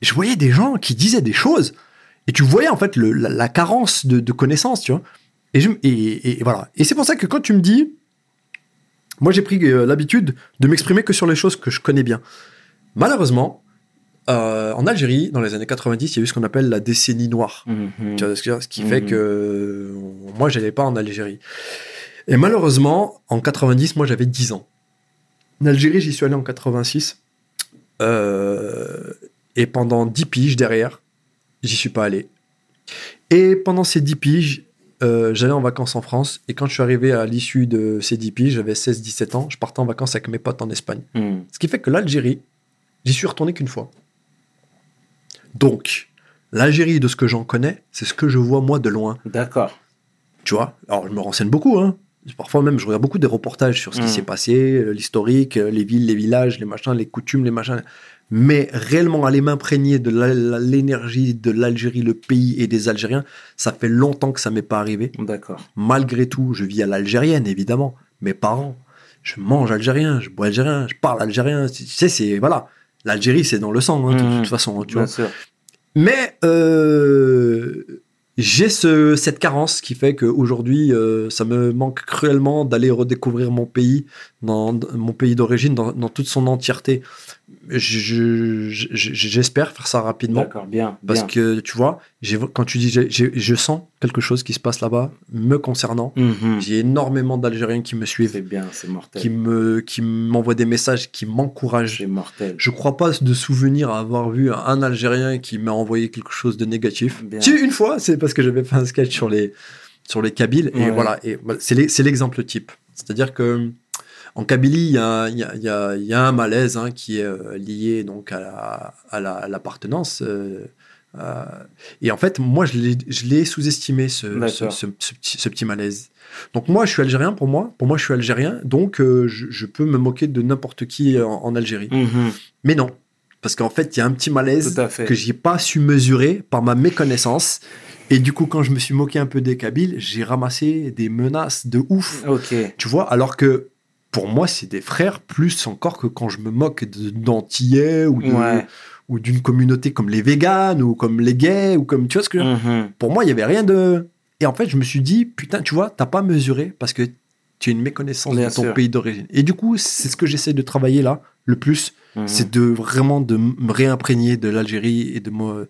S3: je voyais des gens qui disaient des choses, et tu voyais en fait le- la, la carence de, de connaissances, tu vois. Et, je, et, et- et voilà. Et c'est pour ça que quand tu me dis, moi j'ai pris euh, l'habitude de m'exprimer que sur les choses que je connais bien. Malheureusement, euh, en Algérie, dans les années 90, il y a eu ce qu'on appelle la décennie noire.
S1: Mhm.
S3: Tu vois ce que je veux dire? Ce qui fait
S1: Mhm.
S3: que euh, moi, j'allais pas en Algérie. Et malheureusement, en 90, moi, j'avais 10 ans. En Algérie, j'y suis allé en 86. Euh, et pendant 10 piges derrière, j'y suis pas allé. Et pendant ces 10 piges, euh, j'allais en vacances en France. Et quand je suis arrivé à l'issue de ces 10 piges, j'avais 16-17 ans, je partais en vacances avec mes potes en Espagne.
S1: Hmm.
S3: Ce qui fait que l'Algérie, j'y suis retourné qu'une fois. Donc, l'Algérie, de ce que j'en connais, c'est ce que je vois moi de loin.
S1: D'accord.
S3: Tu vois? Alors, je me renseigne beaucoup. Hein. Parfois même, je regarde beaucoup des reportages sur ce qui
S1: Mm.
S3: s'est passé, euh, l'historique, euh, les villes, les villages, les machins, les coutumes, les machins. Mais réellement aller m'imprégner de l'énergie de l'Algérie, le pays et des Algériens, ça fait longtemps que ça m'est pas arrivé.
S1: D'accord.
S3: Malgré tout, je vis à l'algérienne, évidemment. Mes parents, je mange algérien, je bois algérien, je parle algérien. Tu sais, c'est voilà. L'Algérie, c'est dans le sang, hein, de
S1: Mhm.
S3: toute façon. Tu vois. Mais euh, j'ai ce, cette carence qui fait qu'aujourd'hui, euh, ça me manque cruellement d'aller redécouvrir mon pays, dans mon pays d'origine, dans, dans toute son entièreté. Je- je- je- J'espère faire ça rapidement.
S1: D'accord, bien.
S3: Parce que tu vois, quand tu dis je sens quelque chose qui se passe là-bas me concernant,
S1: Mhm.
S3: j'ai énormément d'Algériens qui me suivent,
S1: C'est bien, c'est mortel.
S3: qui me qui m'envoient des messages, qui m'encouragent.
S1: C'est mortel.
S3: Je crois pas de souvenir avoir vu un Algérien qui m'a envoyé quelque chose de négatif.
S1: Bien.
S3: Si, une fois, c'est parce que j'avais fait un sketch sur les, sur les Kabyles. Et
S1: Ouais.
S3: voilà, et l'e- c'est l'exemple type. C'est-à-dire que en Kabylie, il y a, y y y un malaise hein, qui est euh, lié donc à la- à la- à l'appartenance. euh, euh, et en fait, moi, je l'ai- sous-estimé, ce, ce,
S1: D'accord.
S3: ce- ce petit, malaise. Donc moi, je suis algérien pour moi. Pour moi, je suis algérien. Donc, euh, je, je peux me moquer de n'importe qui en, en Algérie.
S1: Mhm.
S3: Mais non. Parce qu'en fait, il y a un petit malaise que j'ai pas su mesurer par ma méconnaissance. Et du coup, quand je me suis moqué un peu des Kabyles, j'ai ramassé des menaces de ouf. Tu vois, alors que pour moi, c'est des frères plus encore que quand je me moque de- d'antillais ou de-
S1: Ouais.
S3: ou d'une communauté comme les véganes ou comme les gays ou comme tu vois ce que
S1: Mhm.
S3: Pour moi, il y avait rien de. Et en fait, je me suis dit putain, tu vois, t'as pas mesuré parce que tu as une méconnaissance
S1: Bien
S3: de ton
S1: sûr.
S3: pays d'origine. Et du coup, c'est ce que j'essaie de travailler là le plus
S1: Mhm.
S3: c'est de vraiment de me réimprégner de l'Algérie et de moi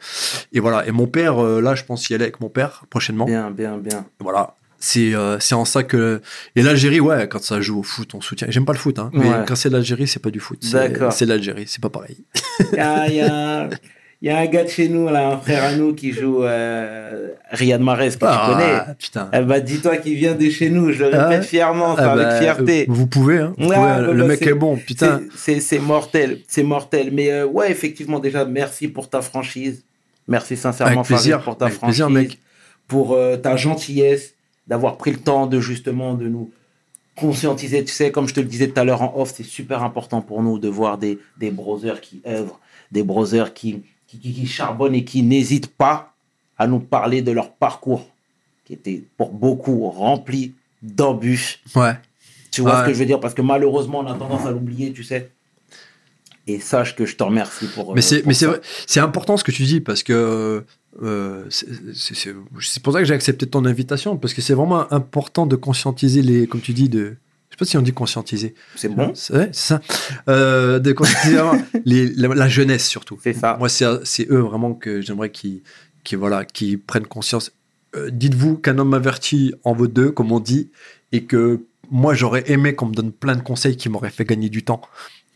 S3: et voilà et mon père euh, là je pense y aller avec mon père prochainement
S1: Bien, bien, bien.
S3: voilà c'est euh, c'est en ça que et l'Algérie ouais quand ça joue au foot on soutient j'aime pas le foot hein, mais
S1: Ouais.
S3: quand c'est l'Algérie c'est pas du foot C'est- l'Algérie c'est pas pareil
S1: Il *laughs* y a, il y a- y a un gars de chez nous, là, un frère à nous qui joue euh, Riyad Mahrez, que tu connais.
S3: Ah, putain
S1: Eh bah, dis-toi qu'il vient de chez nous, je le
S3: Ah
S1: répète fièrement,
S3: Ah
S1: avec
S3: bah,
S1: fierté.
S3: vous pouvez hein vous
S1: Ouais,
S3: pouvez,
S1: bah,
S3: le
S1: bah,
S3: mec est bon putain
S1: C'est- mortel, c'est mortel. Mais euh, ouais, effectivement, déjà, merci pour ta franchise. Merci sincèrement, Farid, pour ta franchise.
S3: plaisir, mec.
S1: Pour euh, ta gentillesse, d'avoir pris le temps de justement de nous conscientiser. Tu sais, comme je te le disais tout à l'heure en off, c'est super important pour nous de voir des, des brothers qui œuvrent, des brothers qui, qui, charbonnent et qui n'hésitent pas à nous parler de leur parcours, qui était pour beaucoup rempli d'embûches.
S3: ouais
S1: Tu vois
S3: Ouais.
S1: ce que je veux dire? Parce que malheureusement, on a tendance à l'oublier, tu sais. Et sache que je te remercie pour.
S3: Mais
S1: euh,
S3: c'est mais important ce que tu dis parce que euh, c'est pour ça que j'ai accepté ton invitation parce que c'est vraiment important de conscientiser les comme tu dis de Je sais pas si on dit conscientiser.
S1: C'est bon?
S3: C'est ça. Euh, de conscientiser *laughs* les, la, la jeunesse surtout.
S1: C'est ça.
S3: Moi, c'est c'est eux vraiment que j'aimerais qu'ils qui voilà, qui prennent conscience. Euh, Dites-vous qu'un homme averti en vaut deux, comme on dit, et que moi, j'aurais aimé qu'on me donne plein de conseils qui m'auraient fait gagner du temps.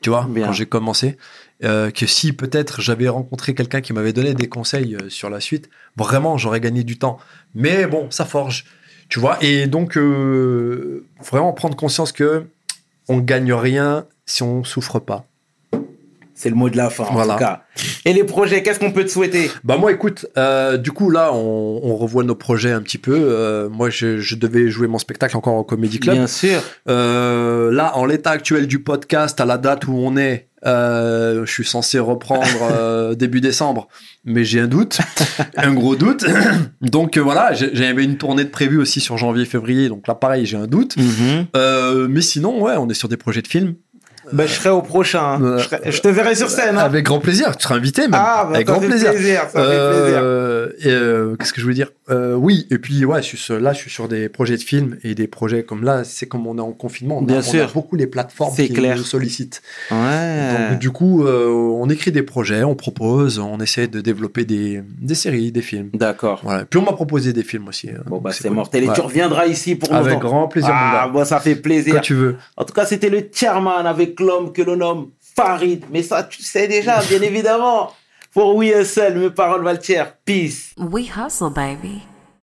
S3: Tu vois,
S1: Bien.
S3: quand j'ai commencé, Euh, que si peut-être j'avais rencontré quelqu'un qui m'avait donné des conseils euh, sur la suite, vraiment, j'aurais gagné du temps. Mais bon, ça forge, tu vois. Et donc, euh, vraiment prendre conscience que on gagne rien si on souffre pas.
S1: C'est le mot de la fin, en
S3: Voilà.
S1: tout cas. Et les projets, qu'est-ce qu'on peut te souhaiter?
S3: Bah moi écoute, euh, du coup là on, on revoit nos projets un petit peu. Euh, moi je, je devais jouer mon spectacle encore au Comedy Club.
S1: Bien sûr.
S3: Euh, là en l'état actuel du podcast, à la date où on est, euh, je suis censé reprendre *laughs* euh, début décembre, mais j'ai un doute, un gros doute. *coughs* donc euh, voilà, j'avais une tournée de prévue aussi sur janvier-février, donc là pareil j'ai un doute.
S1: Mhm.
S3: Euh, mais sinon ouais, on est sur des projets de films.
S1: Ben, je serai au prochain. hein.
S3: Euh,
S1: je, serai- je te verrai sur scène. hein.
S3: Avec grand plaisir, tu seras invité même.
S1: ah, bah,
S3: avec
S1: ça
S3: grand
S1: fait
S3: plaisir.
S1: ça fait plaisir.
S3: Euh, et, euh, Qu'est-ce que je voulais dire? Euh, Oui, et puis ouais, je suis sur- là, je suis sur des projets de films et des projets comme là, c'est comme on est en confinement. On a-
S1: Bien
S3: on
S1: sûr.
S3: a beaucoup les plateformes qui
S1: clair.
S3: nous sollicitent.
S1: Ouais.
S3: Donc du coup, euh, on écrit des projets, on propose, on essaie de développer des, des séries, des films.
S1: D'accord.
S3: Voilà. Puis on m'a proposé des films aussi. hein,
S1: Bon, bah, c'est
S3: cool.
S1: mortel. Et
S3: Ouais.
S1: tu reviendras ici pour nous
S3: Avec grand plaisir,
S1: Ah, bon, ça fait plaisir.
S3: Quand tu veux.
S1: En tout cas, c'était le chairman avec l'homme que l'on nomme Farid. Mais ça, tu sais déjà, bien évidemment. Pour We Hustle, mes paroles valent cher. Peace.
S2: We hustle, baby.